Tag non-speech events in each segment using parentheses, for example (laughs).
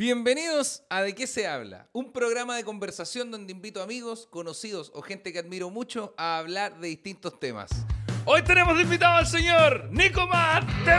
Bienvenidos a De qué se habla, un programa de conversación donde invito amigos, conocidos o gente que admiro mucho a hablar de distintos temas. Hoy tenemos de invitado al señor Nico Mat TV.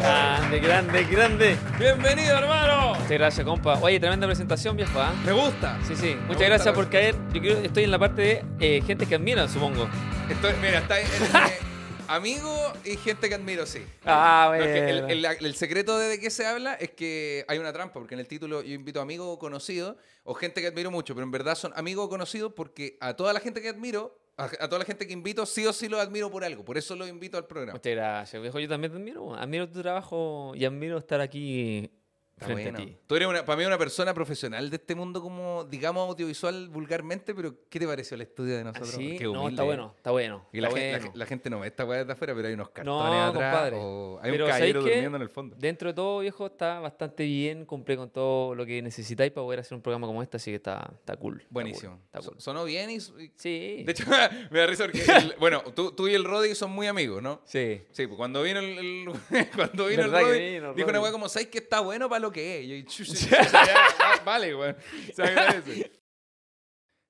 Grande, grande, grande. Bienvenido, hermano. Muchas gracias, compa. Oye, tremenda presentación, viejo, ¿ah? Me gusta. Sí, sí. gusta Muchas la gracias por caer. Yo creo estoy en la parte de eh, gente que admira, supongo. Estoy, mira, está en, (laughs) amigo y gente que admiro, sí. Ah, No, el, bueno. el- el secreto de de qué se habla es que hay una trampa, porque en el título yo invito a amigo o conocido o gente que admiro mucho, pero en verdad son amigos o conocidos porque a toda la gente que admiro, a, a toda la gente que invito, sí o sí los admiro por algo. Por eso los invito al programa. Muchas gracias, viejo. Yo también te admiro. Admiro tu trabajo y admiro estar aquí Está frente bueno. a ti. Tú eres una, para mí una persona profesional de este mundo como, digamos, audiovisual vulgarmente, pero ¿qué te pareció el estudio de nosotros? ¿Sí? Qué No, está bueno, está bueno. Y la, está gente, la bueno. ge- la gente no ve esta weá desde afuera, pero hay unos cartones No, atrás. compadre. o hay Pero, un ¿sabéis caballero durmiendo en el fondo. Dentro de todo, viejo, está bastante bien. Cumple con todo lo que necesitáis para poder hacer un programa como este, así que está, está cool. está Buenísimo. cool, está So- cool. Sonó bien y, y- Sí. De hecho, (laughs) me da risa porque, (laughs) el- bueno, tú, tú y el Roddy son muy amigos, ¿no? sí. Sí, pues cuando vino el, el- (laughs) cuando vino el ¿Verdad que Roddy, vino dijo una weá como, ¿sabes que está bueno para lo que es? Yo, "Chu, chu, chu, chu, ya, va- vale, weón. Se agradece.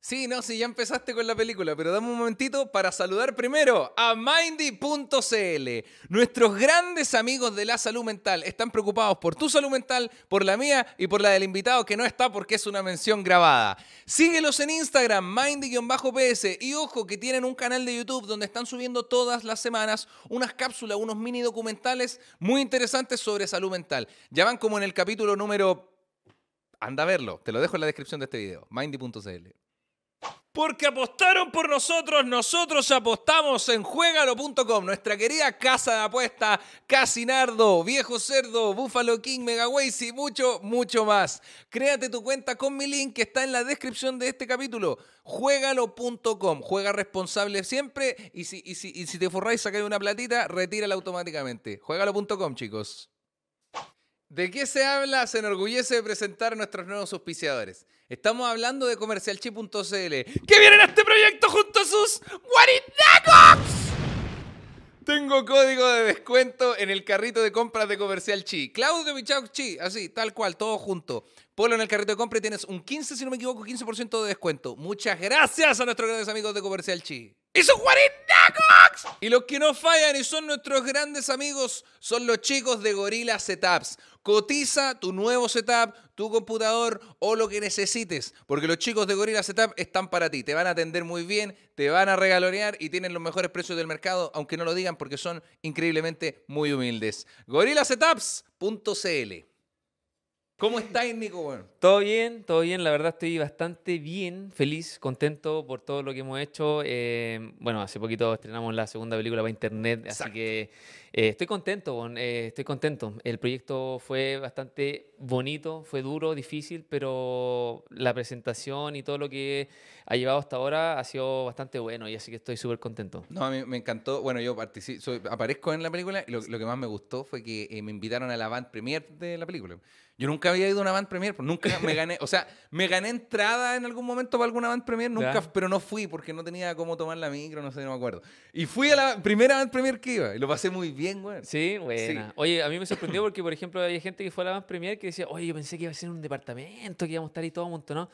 Sí, no, sí, ya empezaste con la película, pero dame un momentito para saludar primero a Mindy.cl. Nuestros grandes amigos de la salud mental están preocupados por tu salud mental, por la mía y por la del invitado que no está porque es una mención grabada. Síguelos en Instagram, Mindy-PS, y ojo que tienen un canal de YouTube donde están subiendo todas las semanas unas cápsulas, unos mini documentales muy interesantes sobre salud mental. Ya van como en el capítulo número... Anda a verlo, te lo dejo en la descripción de este video, Mindy.cl. Porque apostaron por nosotros, nosotros apostamos en juegalo.com, nuestra querida casa de apuesta, Casinardo, Viejo Cerdo, Buffalo King, Megaways y mucho, mucho más. Créate tu cuenta con mi link que está en la descripción de este capítulo. Juegalo.com, juega responsable siempre y si, y si, y si te forráis, sacáis una platita, retírala automáticamente. Juegalo.com, chicos. ¿De qué se habla? Se enorgullece de presentar a nuestros nuevos auspiciadores. Estamos hablando de comercialchi.cl, que vienen a este proyecto junto a sus guarinacos. Tengo código de descuento en el carrito de compras de Comercial Chi. Claudio Michau Chi, así, tal cual, todo junto. Ponlo en el carrito de compra y tienes un 15, si no me equivoco, 15% de descuento. Muchas gracias a nuestros grandes amigos de Comercial Chi. ¡Y sus guarinacos! Y los que no fallan y son nuestros grandes amigos son los chicos de Gorilla Setups. Cotiza tu nuevo setup, tu computador o lo que necesites, porque los chicos de Gorilla Setup están para ti. Te van a atender muy bien, te van a regalonear y tienen los mejores precios del mercado, aunque no lo digan porque son increíblemente muy humildes. GorillaSetups.cl ¿Cómo estáis, Nico? Bueno, Todo bien, todo bien. La verdad estoy bastante bien, feliz, contento por todo lo que hemos hecho. Eh, bueno, hace poquito estrenamos la segunda película para internet, así Exacto. que eh, estoy contento, bon, eh, estoy contento. El proyecto fue bastante bonito, fue duro, difícil, pero la presentación y todo lo que ha llevado hasta ahora ha sido bastante bueno y así que estoy súper contento. No, a mí me encantó. Bueno, yo soy- aparezco en la película y lo, lo que más me gustó fue que eh, me invitaron a la band premiere de la película. Yo nunca había ido a una band premiere, pues nunca me gané, o sea, me gané entrada en algún momento para alguna band premiere, nunca, Ya. pero no fui porque no tenía cómo tomar la micro, no sé, no me acuerdo. Y fui a la primera band premiere que iba y lo pasé muy bien, güey. Sí, buena. Oye, a mí me (coughs) sorprendió porque, por ejemplo, había gente que fue a la Van Premier que decía, oye, yo pensé que iba a ser un departamento, que íbamos a estar ahí todo amontonados.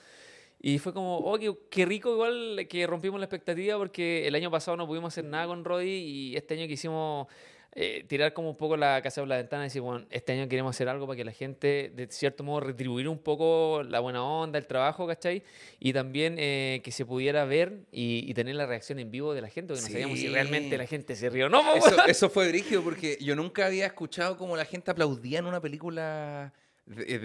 Y fue como, oh, qué, qué rico igual que rompimos la expectativa porque el año pasado no pudimos hacer nada con Roddy y este año quisimos eh, tirar como un poco la casa por la ventana y decir, bueno, este año queremos hacer algo para que la gente, de cierto modo, retribuir un poco la buena onda, el trabajo, ¿cachai? Y también eh, que se pudiera ver y, y tener la reacción en vivo de la gente, porque no sabíamos si Sí. realmente la gente se rió o no. Eso, eso fue brígido porque yo nunca había escuchado cómo la gente aplaudía en una película de, de-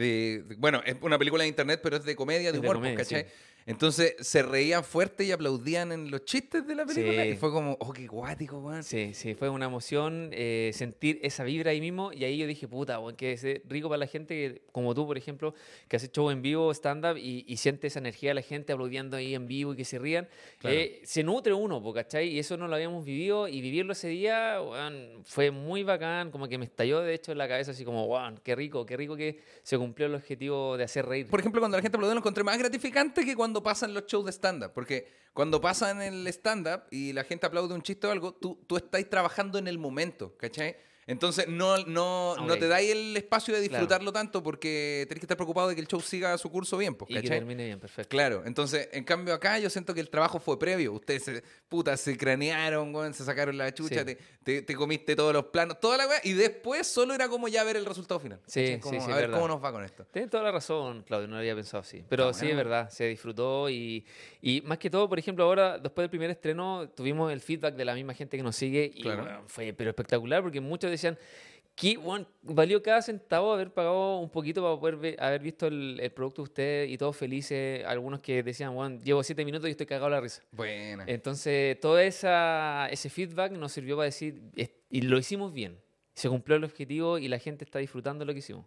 de- bueno, es una película de internet, pero es de comedia, de humor, pues, comedia, ¿cachai? sí. Entonces se reían fuerte y aplaudían en los chistes de la película Sí. y fue como, oh, qué guático, weón. Sí, sí, fue una emoción eh, sentir esa vibra ahí mismo y ahí yo dije, puta, bueno, que es eh, rico para la gente que, como tú, por ejemplo, que haces show en vivo, stand-up y, y siente esa energía de la gente aplaudiendo ahí en vivo y que se rían. Claro. Eh, se nutre uno, ¿cachai? Y eso no lo habíamos vivido y vivirlo ese día weón, fue muy bacán, como que me estalló de hecho en la cabeza así como, wow, qué rico, qué rico que se cumplió el objetivo de hacer reír. Por ejemplo, cuando la gente aplaudió lo encontré más gratificante que cuando pasan los shows de stand-up. Porque cuando pasan el stand-up y la gente aplaude un chiste o algo, tú, tú estás trabajando en el momento, ¿cachai? Entonces no, no, no Ok. te dais el espacio de Claro. disfrutarlo tanto porque tenés que estar preocupado de que el show siga su curso bien, pues, Y que ¿cachai? termine bien, perfecto. Claro, entonces, en cambio acá yo siento que el trabajo fue previo. Ustedes se, puta, se cranearon, weón, se sacaron la chucha, Sí. te, te- te comiste todos los planos, toda la weá, y después solo era como ya ver el resultado final. Sí, ¿cachai? sí, Como, sí, a ver verdad. cómo nos va con esto. Tienes toda la razón, Claudio, no lo había pensado así. Pero Está sí, es bueno. verdad, se disfrutó y, y más que todo, por ejemplo, ahora, después del primer estreno, tuvimos el feedback de la misma gente que nos sigue y Claro. weón, fue pero espectacular porque muchos decían que weón, valió cada centavo haber pagado un poquito para poder ve- haber visto el, el producto de ustedes y todos felices. Algunos que decían, bueno, llevo siete minutos y estoy cagado la risa. Buena. Entonces, todo esa, ese feedback nos sirvió para decir, "Es- y lo hicimos bien. Se cumplió el objetivo y la gente está disfrutando lo que hicimos.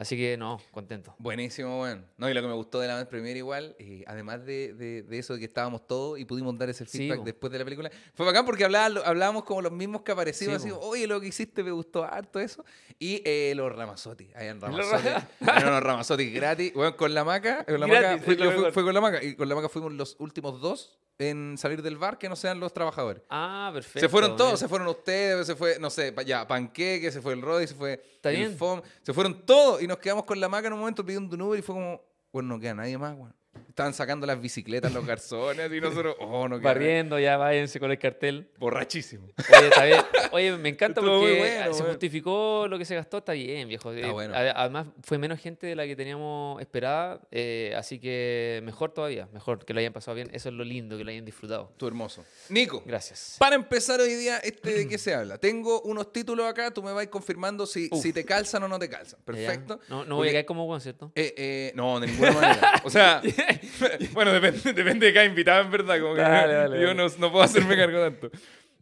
Así que, no, contento. Buenísimo, weón. No, y lo que me gustó de la primera igual, eh, además de, de- de eso de que estábamos todos y pudimos dar ese Sí, feedback después de la película, fue bacán porque hablaba- hablábamos como los mismos que aparecimos, Sí, así, oye, lo que hiciste me gustó harto eso. Y eh, los Ramazotti, habían (laughs) Los Ramazotti, (laughs) unos Ramazotti gratis, weón, con la maca, con la Gratis, maca, fue con la maca, y con la maca fuimos los últimos dos en salir del bar que no sean los trabajadores. Ah, perfecto. se fueron todos, se fueron ustedes, se fue, no sé, ya, Panqueque, se fue el Roddy, se fue Está el bien. FOM, se fueron todos y nos quedamos con la maca en un momento pidiendo un Uber y fue como, bueno, no queda nadie más, weón. Estaban sacando las bicicletas los garzones y nosotros, oh, no queda nadie. Barriendo, ya váyanse con el cartel. Borrachísimo. Oye, está bien. Oye, me encanta Estuvo porque bueno, se justificó lo que se gastó, está bien, viejo. Está Eh, bueno. Además, fue menos gente de la que teníamos esperada, eh, así que mejor todavía, mejor que lo hayan pasado bien. Eso es lo lindo, que lo hayan disfrutado. Tú hermoso. Nico. Gracias. Para empezar hoy día, este ¿de qué (clears throat) se habla? Tengo unos títulos acá, tú me vas confirmando si, Uf. si te calzan o no te calzan. Ya, Perfecto. No, no voy Porque- a caer como bueno, ¿cierto? Eh, no, de ninguna manera. O sea, (laughs) (laughs) bueno, depende, (laughs) depende de cada invitado, en verdad. Como que Dale, dale, yo dale. no, no puedo hacerme (laughs) cargo tanto.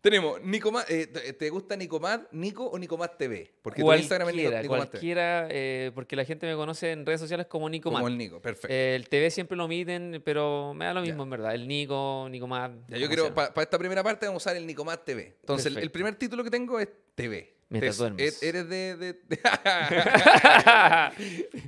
Tenemos Nicomad, eh, ¿te- ¿te gusta Nicomad, Nico o Nicomad TV? Porque tu Instagram es Nicomad TV. cualquiera, eh, porque la gente me conoce en redes sociales como Nico Como el Nico, perfecto. El TV siempre lo omiten, pero me da lo mismo, Ya. en verdad. El Nico, Nico Mat. ya, yo quiero, para esta primera parte vamos a usar el Nicomad TV. Entonces, el, el primer título que tengo es TV. Mientras duermes. Eres de, de- de-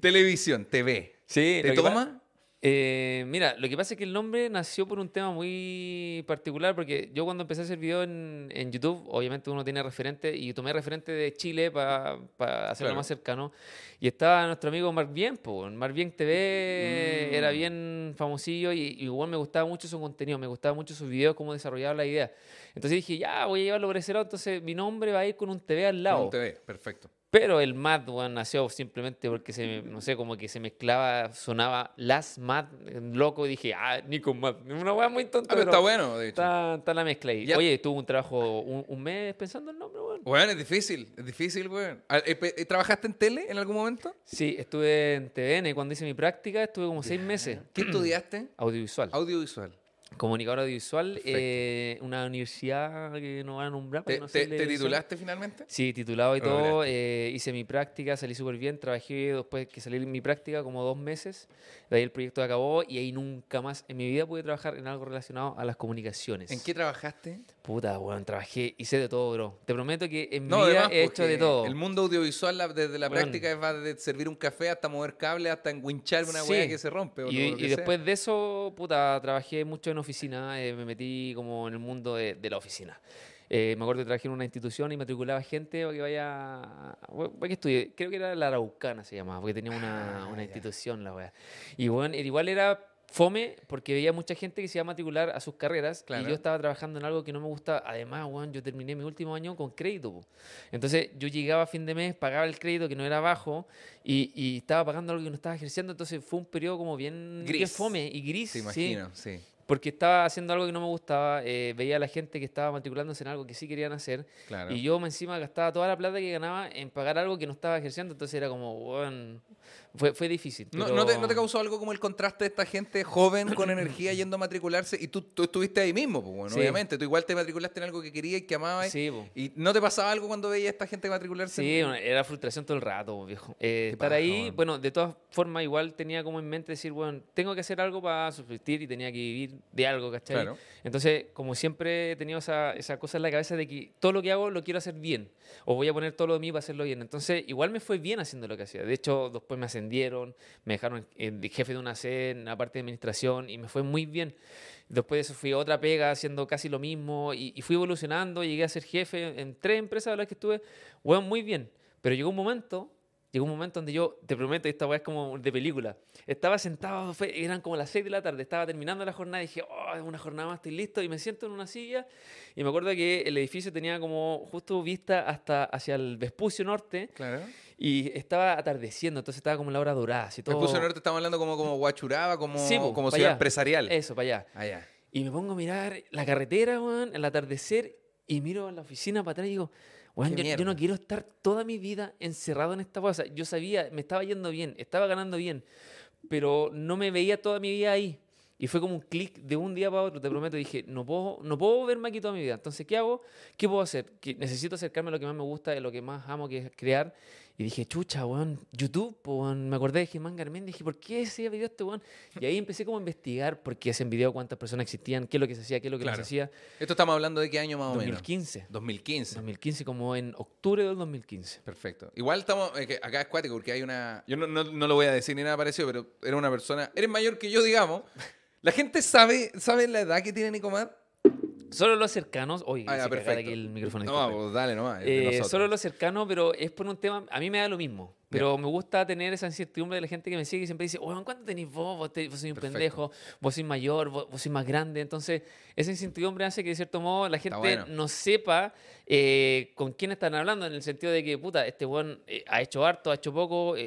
televisión, TV. sí, ¿Te pa- toma? Eh, mira, lo que pasa es que el nombre nació por un tema muy particular, porque yo cuando empecé a hacer video en, en YouTube, obviamente uno tiene referente, y tomé referente de Chile para hacerlo Claro. más cercano, y estaba nuestro amigo Mark Bien, pues, Mark Bien TV Mm. era bien famosillo, y, y igual me gustaba mucho su contenido, me gustaba mucho sus videos, cómo desarrollaba la idea. Entonces dije, ya, voy a llevarlo por ese lado, entonces mi nombre va a ir con un TV al lado. Un TV, perfecto. Pero el Mad weón, nació simplemente porque se, no sé, como que se mezclaba, sonaba Las Mad, eh, loco, y dije, ah, Nico Mad. Una weá muy tonta. Ah, pero pero está bueno, de hecho. Está, está la mezcla ahí. Ya. Oye, tuve un trabajo un, un mes pensando el nombre, weón. Bueno, es difícil, es difícil, weón. Eh, eh, ¿Trabajaste en tele en algún momento? Sí, estuve en TVN cuando hice mi práctica, estuve como seis meses. ¿Qué estudiaste? Audiovisual. Audiovisual. Comunicador audiovisual, eh, una universidad que no van a nombrar. ¿Te, no te- te titulaste finalmente? Sí, titulado y todo. eh, hice mi práctica, salí súper bien. Trabajé después que salí de mi práctica como dos meses. De ahí el proyecto acabó y ahí nunca más en mi vida pude trabajar en algo relacionado a las comunicaciones. ¿En qué trabajaste? Puta, weón, trabajé, hice de todo, bro. Te prometo que en mi vida además, he hecho de todo. El mundo audiovisual la- desde la práctica va de servir un café hasta mover cables, hasta enguinchar una Sí. hueá que se rompe. o Y, después de eso, puta, trabajé mucho en oficina, eh, me metí como en el mundo de, de la oficina. Eh, me acuerdo que trabajé en una institución y matriculaba gente para que vaya, para que estudie. Creo que era la Araucana se llamaba, porque tenía una, Ah, una institución la wea. Y bueno, igual era fome porque veía mucha gente que se iba a matricular a sus carreras Claro. y yo estaba trabajando en algo que no me gusta. Además, weón, yo terminé mi último año con crédito. po. Entonces yo llegaba a fin de mes, pagaba el crédito que no era bajo y, y estaba pagando algo que no estaba ejerciendo. Entonces fue un periodo como bien, bien Gris. fome y gris. Te imagino, sí. porque estaba haciendo algo que no me gustaba. eh, veía a la gente que estaba matriculándose en algo que sí querían hacer. Claro. Y yo encima gastaba toda la plata que ganaba en pagar algo que no estaba ejerciendo. Entonces era como, weón, fue, fue difícil. ¿No, pero- no te, no te causó algo como el contraste de esta gente joven con (clears throat) energía yendo a matricularse? Y tú, tú estuviste ahí mismo, pues, bueno, Sí. obviamente. Tú igual te matriculaste en algo que querías y que amabas. Sí, po. ¿Y no te pasaba algo cuando veías a esta gente matricularse? Sí, era frustración todo el rato, viejo. Eh, estar paja, ahí, bueno, de todas formas, igual tenía como en mente decir, bueno, tengo que hacer algo para subsistir y tenía que vivir de algo, ¿cachai? Claro. Entonces, como siempre he tenido esa, esa cosa en la cabeza de que todo lo que hago lo quiero hacer bien, o voy a poner todo lo de mí para hacerlo bien. Entonces, igual me fue bien haciendo lo que hacía. De hecho, después me ascendí me dejaron eh, jefe de una sede en la parte de administración y me fue muy bien. Después de eso fui a otra pega haciendo casi lo mismo y, y fui evolucionando, llegué a ser jefe en tres empresas de las que estuve, bueno, muy bien. Pero llegó un momento Llegó un momento donde yo, te prometo, esta weá es como de película. Estaba sentado, fue- eran como las 6 de la tarde, estaba terminando la jornada y dije, oh, es una jornada más, estoy listo. Y me siento en una silla y me acuerdo que el edificio tenía como justo vista hasta hacia el Vespucio Norte Claro. y estaba atardeciendo, entonces estaba como la hora dorada. Así todo... puso norte, estamos hablando como, como Guachuraba, como, Sí, po, como ciudad allá. empresarial. Eso, para allá. Allá. Y me pongo a mirar la carretera, weón, el atardecer, y miro a la oficina para atrás y digo, Qué yo, yo no quiero estar toda mi vida encerrado en esta cosa. Yo sabía, me estaba yendo bien, estaba ganando bien, pero no me veía toda mi vida ahí. Y fue como un clic de un día para otro, te prometo. Dije, no puedo, no puedo verme aquí toda mi vida. Entonces, ¿qué hago? ¿Qué puedo hacer? Que necesito acercarme a lo que más me gusta, a lo que más amo, que es crear. Y dije, chucha, weón, YouTube, weón. Me acordé de Germán Garmendia. Dije, ¿por qué ese video este weón? Y ahí empecé como a investigar por qué hacen video, cuántas personas existían, qué es lo que se hacía, qué es lo que no Claro. se hacía. Esto estamos hablando de qué año más o menos. 2015. 2015. 2015, como en octubre del 2015. Perfecto. Igual estamos, eh, acá es cuático porque hay una, yo no, no, no lo voy a decir ni nada parecido, pero era una persona, eres mayor que yo, digamos. La gente sabe, sabe la edad que tiene Nicomar. Solo los cercanos. Oye, Ah, se perfecto. aquí el micrófono. No, pues dale nomás. Eh, solo los cercanos, pero es por un tema. A mí me da lo mismo. Pero me gusta tener esa incertidumbre de la gente que me sigue y siempre dice, oye, ¿cuánto tenés vos? Vos, te- vos sois un Perfecto. pendejo, vos sois mayor, vos, vos sois más grande. Entonces, esa incertidumbre hace que, de cierto modo, la gente bueno. no sepa eh, con quién están hablando, en el sentido de que, puta, este buen ha hecho harto, ha hecho poco, eh,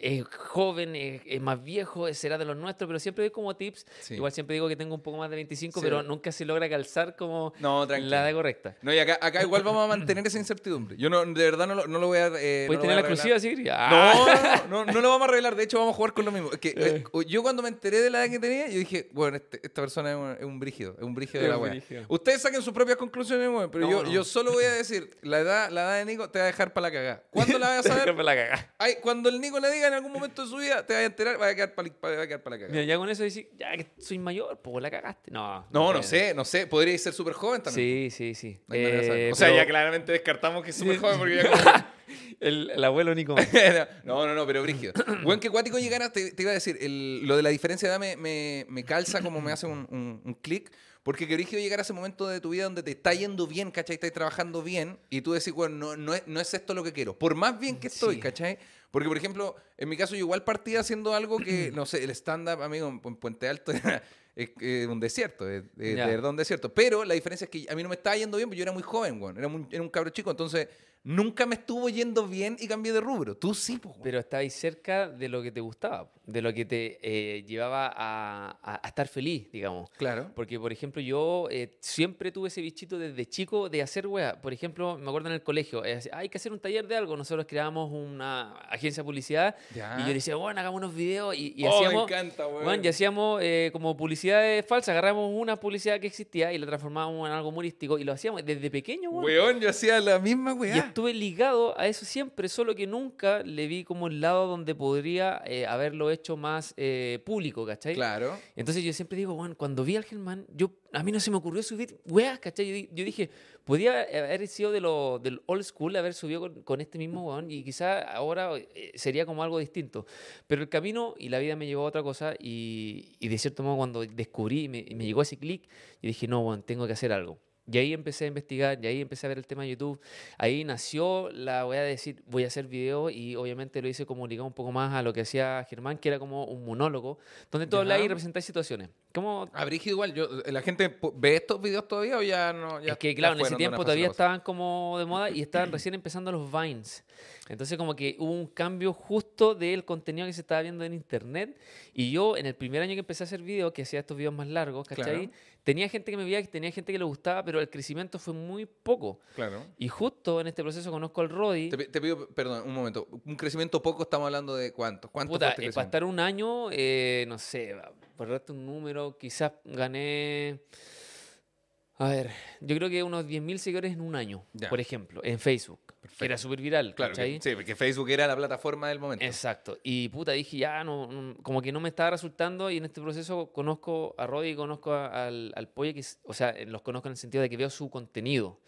eh, es joven, es, más viejo, eh, será de los nuestros, pero siempre doy como tips. Sí. Igual siempre digo que tengo un poco más de 25, Sí. pero nunca se logra calzar como No, la edad correcta. No, y acá, acá igual vamos a mantener esa incertidumbre. Yo no, de verdad no lo, no lo voy a. Eh, ¿Puedes no tener la exclusiva, revelar. Ah. No, no, no, lo vamos a revelar. De hecho, vamos a jugar con lo mismo. Es que, eh, yo cuando me enteré de la edad que tenía, yo dije, bueno, este- esta persona es un, es un brígido, es un brígido de la wea. brígido. Ustedes saquen sus propias conclusiones, weón, pero No, yo, no. yo solo voy a decir, la edad, la edad de Nico te va a dejar para la cagada. ¿Cuándo la vas a (laughs) saber? La. Ay, cuando el Nico le diga en algún momento de su vida, te vas a enterar, va a quedar para la cagada. Mira, ya con eso decís, ya que soy mayor, pues la cagaste. No, No, no sé, no sé. Podría ser súper joven también. Sí, sí, sí. Eh, o sea, pero ya claramente descartamos que es súper joven porque ya (laughs) como- el, el abuelo Nico. (laughs) no, no, no, pero brígido. Buen que cuático llegara, te, te iba a decir, el- lo de la diferencia de edad me, me, me calza como me hace un, un, un clic. Porque que brígido llegar a ese momento de tu vida donde te está yendo bien, ¿cachai? Estás trabajando bien y tú decís, bueno, no, no, es, no es esto lo que quiero. Por más bien que estoy, Sí. ¿cachai? Porque, por ejemplo, en mi caso yo igual partía haciendo algo que, no sé, el stand-up, amigo, en en Puente Alto (laughs) era es, un desierto, es, es de Ya. verdad un desierto. Pero la diferencia es que a mí no me estaba yendo bien porque yo era muy joven, weón. Era, muy- era un cabro chico, entonces nunca me estuvo yendo bien y cambié de rubro. Tú sí, weón. Pero estabais cerca de lo que te gustaba, de lo que te eh, llevaba a, a- a estar feliz, digamos. Claro. Porque, por ejemplo, yo eh, siempre tuve ese bichito desde chico de hacer weá. Por ejemplo, me acuerdo en el colegio, eh, hay que hacer un taller de algo. Nosotros creábamos una agencia de publicidad Ya. y yo decía, bueno, hagamos unos videos y, y Oh, me hacíamos... encanta, weón. Bueno, y hacíamos eh, como publicidades falsas, agarramos una publicidad que existía y la transformábamos en algo humorístico y lo hacíamos desde pequeño, weón. Weón, yo hacía la misma weá. Estuve ligado a eso siempre, solo que nunca le vi como el lado donde podría eh, haberlo hecho más eh, público, ¿cachai? Claro. Entonces yo siempre digo, bueno, cuando vi al Germán, yo, a mí no se me ocurrió subir weas, ¿cachai? Yo, yo dije, podía haber sido de lo, del old school, haber subido con, con este mismo weón, y quizá ahora eh, sería como algo distinto. Pero el camino y la vida me llevó a otra cosa, y, y de cierto modo cuando descubrí, y me, me llegó ese clic, yo dije, no, weón, tengo que hacer algo. Y ahí empecé a investigar, y ahí empecé a ver el tema de YouTube. Ahí nació la voy a decir, voy a hacer video y obviamente lo hice como ligado un poco más a lo que hacía Germán, que era como un monólogo, donde tú hablas y representáis situaciones. Como A Brígido igual, yo, ¿la gente ve estos videos todavía o ya no? Ya, es que, claro, en ese tiempo todavía estaban como de moda y estaban recién empezando los Vines. Entonces, como que hubo un cambio justo del contenido que se estaba viendo en internet. Y yo, en el primer año que empecé a hacer videos, que hacía estos videos más largos, ¿cachai? Claro. Tenía gente que me veía, tenía gente que le gustaba, pero el crecimiento fue muy poco. Claro. Y justo en este proceso conozco al Roddy. Te, pi- te pido, perdón, un momento. Un crecimiento poco, estamos hablando de cuánto. ¿Cuánto Puta, fue este eh, para estar un año, eh, no sé, por darte un número, quizás gané. A ver, yo creo que unos 10.000 seguidores en un año, Ya. por ejemplo, en Facebook. Que era súper viral, Claro, sí, porque Facebook era la plataforma del momento. Exacto. Y puta, dije, ya, no, no- como que no me estaba resultando y en este proceso conozco a Roddy y conozco a- al, al Polle, que o sea, los conozco en el sentido de que veo su contenido.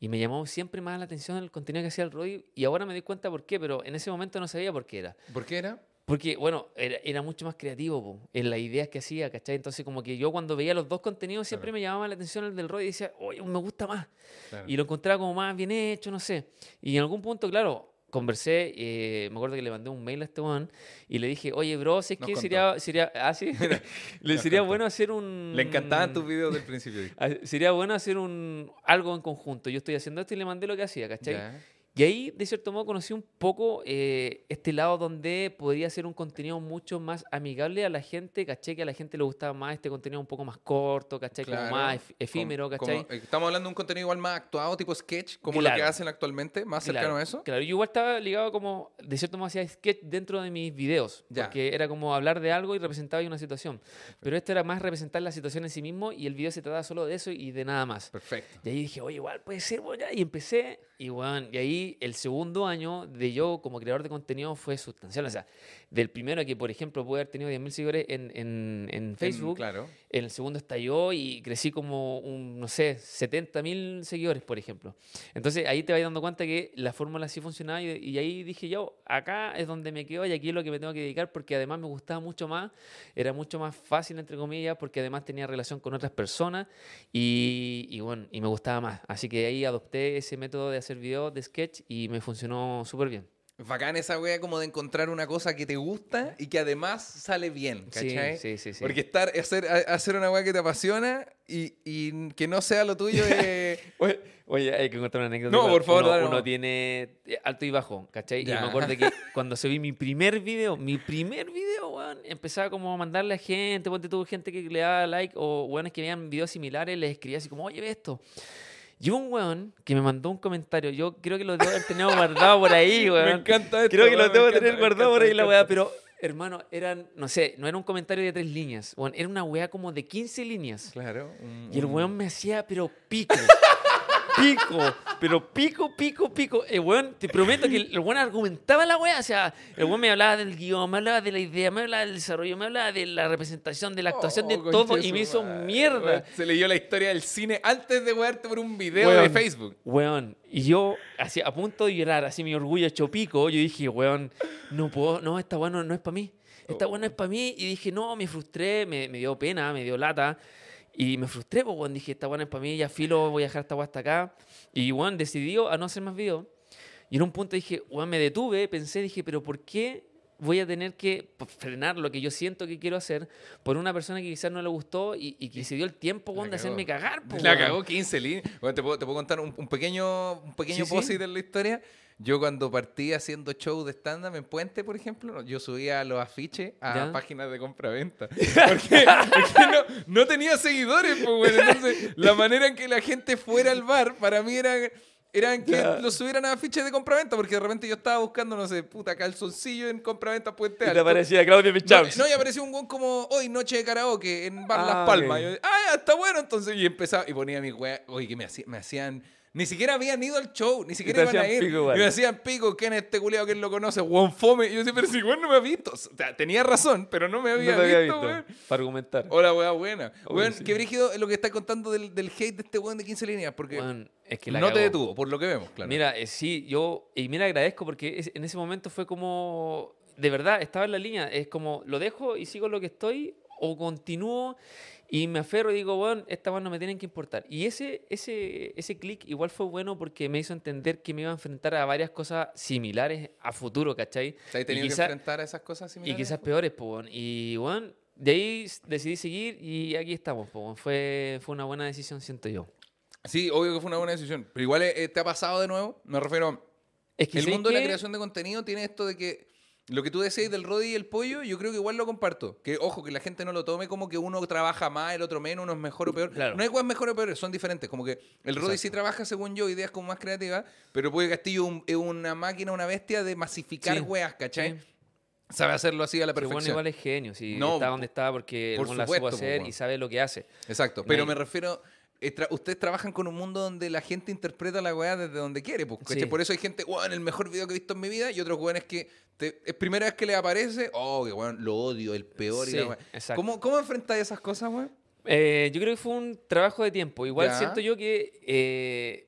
Y me llamó siempre más la atención el contenido que hacía el Roddy y ahora me doy cuenta por qué, pero en ese momento no sabía por qué era. ¿Por qué era? Porque, bueno, era, era mucho más creativo po, en las ideas que hacía, ¿cachai? Entonces, como que yo cuando veía los dos contenidos siempre Claro. me llamaba la atención el del Roy y decía, oye, me gusta más. Claro. Y lo encontraba como más bien hecho, no sé. Y en algún punto, claro, conversé, eh, me acuerdo que le mandé un mail a este one y le dije, oye, bro, si es Nos que contó. sería, sería, ah, sí, (laughs) (laughs) le sería contó. bueno hacer un... Le encantaban tus videos del principio. Ah, Sería bueno hacer un algo en conjunto. Yo estoy haciendo esto y le mandé lo que hacía, ¿cachai? Ya. Y ahí, de cierto modo, conocí un poco eh, este lado donde podría ser un contenido mucho más amigable a la gente, ¿cachai? Que a la gente le gustaba más este contenido un poco más corto, ¿cachai? Claro. Como más ef- efímero, ¿cachai? como- estamos hablando de un contenido igual más actuado, tipo sketch, como lo Claro. que hacen actualmente, más cercano Claro, a eso. Claro, yo igual estaba ligado como, de cierto modo, hacía sketch dentro de mis videos. Ya. Porque era como hablar de algo y representaba una situación. Pero esto era más representar la situación en sí mismo y el video se trataba solo de eso y de nada más. Perfecto. Y ahí dije, oye, igual puede ser, bueno, ya. Y empecé, y bueno, y ahí el segundo año de yo como creador de contenido fue sustancial. O sea, del primero que, por ejemplo, pude haber tenido 10.000 seguidores en, en, en Facebook, En- claro. en el segundo estalló y crecí como, un, no sé, 70.000 seguidores, por ejemplo. Entonces ahí te vas dando cuenta que la fórmula sí funcionaba y, y ahí dije yo, acá es donde me quedo y aquí es lo que me tengo que dedicar porque además me gustaba mucho más, era mucho más fácil, entre comillas, porque además tenía relación con otras personas y, y bueno, y me gustaba más. Así que ahí adopté ese método de hacer videos de sketch y me funcionó súper bien. Bacán esa wea como de encontrar una cosa que te gusta y que además sale bien, Sí, ¿cachai? sí, sí, sí. Porque estar, hacer, hacer una wea que te apasiona y, y que no sea lo tuyo es... (laughs) Oye, oye, hay que contar una anécdota. No, por favor, uno, dale, uno no. tiene alto y bajo, ¿cachai? Y Ya. me acuerdo que (laughs) cuando subí mi primer video, mi primer video, weón, empezaba como a mandarle a gente, ponte tuvo gente que le daba like o weones que veían videos similares, les escribía así como, oye, ve esto. Y un weón que me mandó un comentario, yo creo que lo debo haber tenido guardado por ahí, (laughs) weón. Me encanta esto. Creo que lo debo encanta, tener guardado por ahí la weá, pero hermano, eran, no sé, no era un comentario de tres líneas, weón, era una weá como de 15 líneas. Claro. un- Y el un- weón me hacía, pero pico. (laughs) Pico, pero pico, pico, pico. El weón, te prometo que el weón argumentaba la weá. O sea, el weón me hablaba del guion, me hablaba de la idea, me hablaba del desarrollo, me hablaba de la representación, de la actuación, de Oh, todo. Y me hizo mierda. Se leyó la historia del cine antes de wearte por un video Weón. de Facebook. Weón, y yo, así, a punto de llorar, así mi orgullo hecho pico, yo dije, weón, no puedo, no, esta weón no, no es para mí. Esta weón no es para mí. Y dije, no, me frustré, me, me dio pena, me dio lata. Y me frustré, pues, dije, esta weón es para mí, ya filo, voy a dejar esta hasta acá. Y, weón, decidí a no hacer más videos. Y en un punto dije, weón, me detuve, pensé, dije, pero ¿por qué voy a tener que frenar lo que yo siento que quiero hacer por una persona que quizás no le gustó y, y que se dio el tiempo, de hacerme cagar, pues, La cagó 15 líneas. Bueno, te puedo, te puedo contar un, un pequeño, un pequeño Sí, de la historia. Yo cuando partí haciendo show de stand-up en Puente, por ejemplo, yo subía los afiches a Ya. páginas de compra-venta. Porque, porque no, no tenía seguidores, pues, bueno. Entonces, la manera en que la gente fuera al bar, para mí era... Eran que los subieran a afiches de compraventa, porque de repente yo estaba buscando, no sé, puta, calzoncillo en compraventa Puente Y te Alto. aparecía Claudio No, y apareció un weón como hoy, noche de karaoke en Bar Las Ah, Palmas. ok. Y yo, ah, está bueno. Entonces, y empezaba, y ponía mi weá, oye, que me, hacía- me hacían. Ni siquiera habían ido al show, ni siquiera iban a ir. pico y me hacían pico, ¿quién es este culiao que él lo conoce? Juan Fome. Y yo decía, pero si no me ha visto. O sea, tenía razón, pero no me había no había visto, visto. weón. Para argumentar. Hola, weá, buena. Weón, sí. qué brígido es lo que está contando del, del hate de este weón de 15 líneas, porque Weón, es que la no te detuvo, por lo que vemos, claro. Mira, eh, sí, yo, y mira, agradezco porque es- en ese momento fue como, de verdad, estaba en la línea, es como, lo dejo y sigo lo que estoy, o continúo y me aferro y digo, bueno, esta no me tienen que importar. Y ese, ese, ese clic igual fue bueno porque me hizo entender que me iba a enfrentar a varias cosas similares a futuro, ¿cachai? ¿Te has tenido y que quizá- enfrentar a esas cosas Y similares? quizás peores, pues, weón. Y, bueno, de ahí decidí seguir y aquí estamos, pues. Fue, fue una buena decisión, siento yo. Sí, obvio que fue una buena decisión. Pero igual eh, te ha pasado de nuevo. Me refiero. Es que el ¿sabes mundo de la creación de contenido tiene esto de que lo que tú decías del Rodi y el pollo, yo creo que igual lo comparto. Que ojo, que la gente no lo tome como que uno trabaja más, el otro menos, uno es mejor o peor. Claro. No hay cosas mejor o peor, son diferentes. Como que el Rodi sí trabaja, según yo, ideas como más creativas, pero Pollo Castillo un- es una máquina, una bestia de masificar Sí, weas, ¿cachai? Sí. Sabe hacerlo así a la Pero bueno, perfección. igual es genio, si No, está donde está porque por weón la supuesto, supo po, hacer y sabe lo que hace. Exacto, No pero hay- me refiero. Eh, tra- Ustedes trabajan con un mundo donde la gente interpreta la weá desde donde quiere. Pues. Por eso hay gente, weón, el mejor video que he visto en mi vida. Y otros weones que te- es primera vez que les aparece, oh, que weón, lo odio, el peor. y la weá. ¿Cómo, ¿Cómo enfrentáis esas cosas, weón? Eh, yo creo que fue un trabajo de tiempo. Igual Ya. siento yo que eh,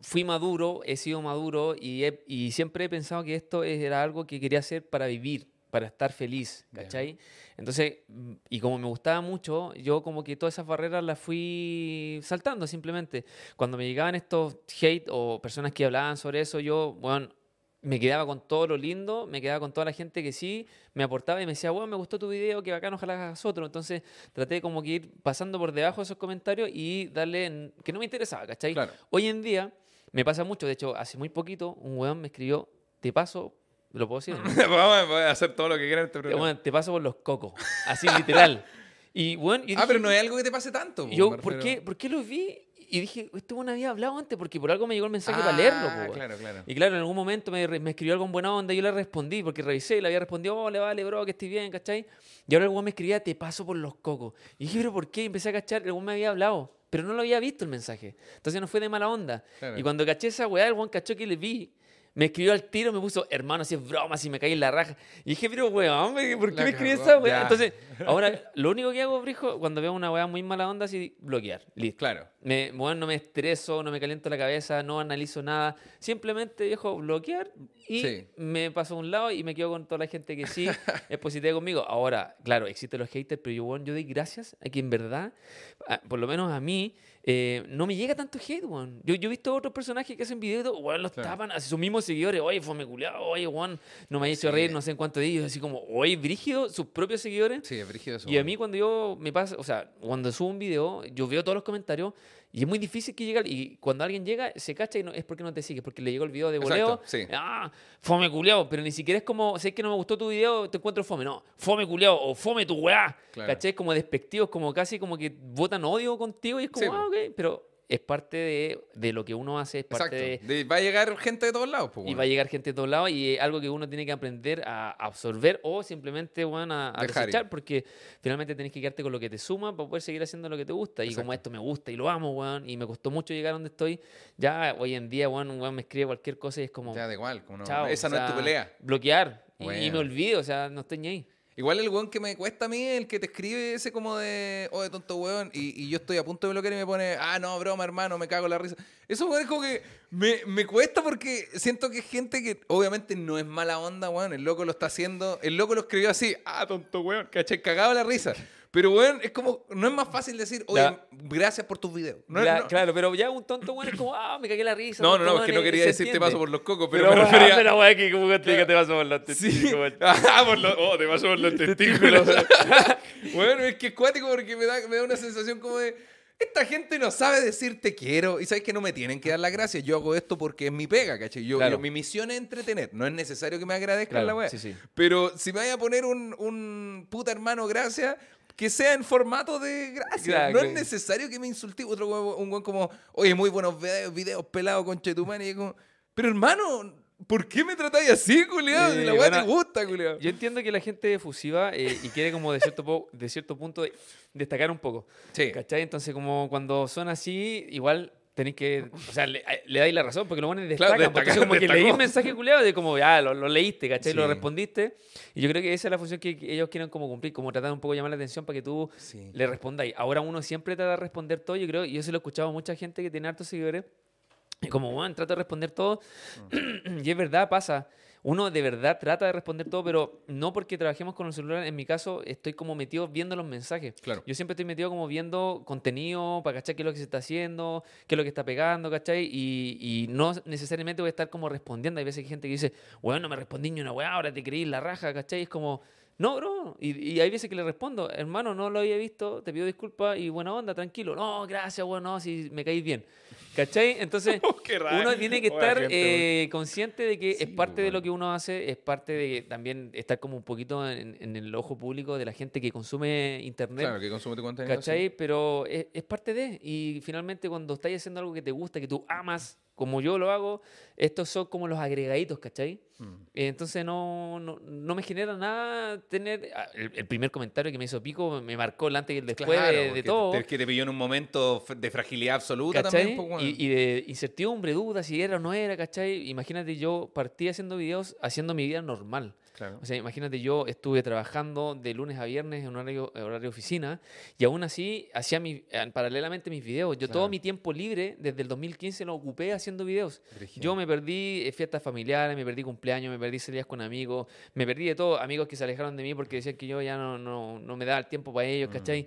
fui maduro, he sido maduro y, he- y siempre he pensado que esto era algo que quería hacer para vivir, para estar feliz. ¿cachai? Entonces, mm, y como me gustaba mucho, yo como que todas esas barreras las fui saltando simplemente. Cuando me llegaban estos hate o personas que hablaban sobre eso, yo, bueno, me quedaba con todo lo lindo, me quedaba con toda la gente que sí me aportaba y me decía, bueno, me gustó tu video, que bacán, ojalá hagas otro. Entonces traté como que ir pasando por debajo de esos comentarios y darle, en- que no me interesaba, ¿cachai? Claro. Hoy en día me pasa mucho, de hecho, hace muy poquito un weón me escribió, te paso, ¿lo puedo decir? (laughs) Vamos a hacer todo lo que quieran este programa. Bueno, te paso por los cocos, así literal. (laughs) Y bueno, yo ah, dije, pero no es algo que te pase tanto. yo, ¿por qué, ¿por qué lo vi? Y dije, este bueno había hablado antes, porque por algo me llegó el mensaje para leerlo. Ah, po, claro, claro. Y claro, en algún momento me, me escribió algo en buena onda y yo le respondí, porque revisé y le había respondido, oh, le vale, bro, que estoy bien, ¿cachai? Y ahora el weón me escribía, te paso por los cocos. Y dije, pero ¿por qué? Y empecé a cachar, el weón me había hablado, pero no lo había visto el mensaje. Entonces no fue de mala onda. Claro. Y cuando caché esa weá, el weón cachó que le vi. Me escribió al tiro, me puso, hermano, si es broma, si me caí en la raja. Y dije, pero weón, ¿me- ¿por qué La me escribí esa. Entonces, (laughs) ahora, lo único que hago, Brijo, cuando veo una weá muy mala onda, así, bloquear. Listo. Claro. Me, bueno, no me estreso, no me caliento la cabeza, no analizo nada. Simplemente dejo bloquear y Sí. me paso a un lado y me quedo con toda la gente que sí (laughs) es positiva conmigo. Ahora, claro, existen los haters, pero yo, bueno, yo doy gracias a que en verdad, por lo menos a mí, eh, no me llega tanto hate, weón. Yo, yo he visto otros personajes que hacen videos, y weón, los Claro. tapan a sus mismos seguidores. Oye, fue culiado, oye, weón, no me ha hecho Sí. reír, no sé en cuánto de ellos. Así como, oye, brígido, sus propios seguidores. Sí, es brígido eso. Y a mí cuando yo me pasa, o sea, cuando subo un video, yo veo todos los comentarios y es muy difícil que llegue. Y cuando alguien llega, se cacha y no, es porque no te sigue, porque le llegó el video de voleo. Sí. Ah, fome culiao. Pero ni siquiera es como, sé que no me gustó tu video, te encuentro fome. No, fome culiao o fome tu weá. Claro. ¿Cachai? Como despectivos, como casi como que votan odio contigo y es como, Sí, ah, ok. Pero es parte de, de lo que uno hace, es parte Exacto. de, De- va a llegar gente de todos lados. pues, y bueno. va a llegar gente de todos lados y es algo que uno tiene que aprender a absorber o simplemente bueno, a, a desechar porque finalmente tenés que quedarte con lo que te suma para poder seguir haciendo lo que te gusta. Y como esto me gusta y lo amo, weón, y me costó mucho llegar a donde estoy, ya hoy en día, me escribe cualquier cosa y es como, Ya da igual. como no- chao. Esa o no es tu pelea. Bloquear. Y- Y, Bueno. me olvido, o sea, no estoy ni ahí. Igual el weón que me cuesta a mí, el que te escribe ese como de, oh, de tonto weón, y, y yo estoy a punto de bloquear y me pone, ah, no, broma, hermano, me cago en la risa. Eso, weón, es como que me, me cuesta porque siento que es gente que obviamente no es mala onda, weón. El loco lo está haciendo, el loco lo escribió así, ah, tonto weón, caché, cagado la risa. Pero, weón, es como, no es más fácil decir, oye, Ya. gracias por tus videos. No, es- Cla- no- Claro, pero ya un tonto, weón, es como, ah, me cagué la risa. no, no, no, es que no eh, quería se decir te entiende. paso por los cocos, pero, Pero, me refería... pero, weón, que como que te paso por los testículos. Ah, por los, oh, te pasó por los testículos. (laughs) bueno, es que es cuático porque me da, me da una sensación como de. Esta gente no sabe decir te quiero. Y sabes que no me tienen que dar las gracias. Yo hago esto porque es mi pega, ¿cachai? Yo, Claro. yo- mi misión es entretener. No es necesario que me agradezcan Claro, la weá. sí, sí. Pero si me vaya a poner un, un puta hermano gracias, que sea en formato de gracias. Claro, no es necesario que me insulte otro un weón como, oye, muy buenos videos, videos pelados con Chetumani. Y como, pero hermano, ¿por qué me tratáis así, culiado? Si la weá te bueno, gusta, culiado. Yo entiendo que la gente es efusiva eh, y quiere como de cierto, de cierto punto de- destacar un poco. Sí. ¿Cachai? Entonces como cuando son así, igual tenéis que... O sea, le, le dais la razón porque lo ponen destacan. Claro, porque como que leí un mensaje culiado de como, ya, lo, lo leíste, ¿cachai? Lo Sí. respondiste. Y yo creo que esa es la función que, ellos quieren como cumplir, como tratar un poco de llamar la atención para que tú Sí. le respondáis. Ahora uno siempre trata de responder todo, yo creo, y yo se lo he escuchado a mucha gente que tiene hartos seguidores, y como, bueno, trato de responder todo, (clears throat) y es verdad, pasa. Uno de verdad trata de responder todo, pero no porque trabajemos con el celular. En mi caso, estoy como metido viendo los mensajes. Claro. Yo siempre estoy metido como viendo contenido para cachar qué es lo que se está haciendo, qué es lo que está pegando, ¿cachai? Y, y no necesariamente voy a estar como respondiendo. Hay veces que hay gente que dice, bueno, no me respondí ni una weá, ahora te creí la raja, ¿cachai? Es como, no, bro. Y, y hay veces que le respondo, hermano, no lo había visto, te pido disculpas y buena onda, tranquilo. No, gracias, bueno, no, si me caís bien. ¿Cachai? Entonces, (laughs) raro. uno tiene que estar gente, eh, consciente de que es parte de lo que uno hace, es parte de también estar como un poquito en, en el ojo público de la gente que consume internet. Claro, que consume tu contenido. ¿Cachai? Pero es, es parte de. Y finalmente, cuando estás haciendo algo que te gusta, que tú amas, como yo lo hago, estos son como los agregaditos, ¿cachai? Mm. Entonces no, no, no me genera nada tener. ah, El, el primer comentario que me hizo Pico me marcó el antes y el después Claro, de, todo. te- que te pilló en un momento de fragilidad absoluta ¿Cachai? también. pues, bueno. y, y de incertidumbre, duda si era o no era, ¿cachai? Imagínate, yo partí haciendo videos, haciendo mi vida normal. Claro. O sea, imagínate, yo estuve trabajando de lunes a viernes en horario, en horario oficina y aún así hacía mi, eh, paralelamente mis videos. Yo todo mi tiempo libre desde el 2015 lo ocupé haciendo videos. Yo me perdí eh, fiestas familiares, me perdí cumpleaños, me perdí salidas con amigos, me perdí de todo. Amigos que se alejaron de mí porque decían que yo ya no, no, no me daba el tiempo para ellos, Mm.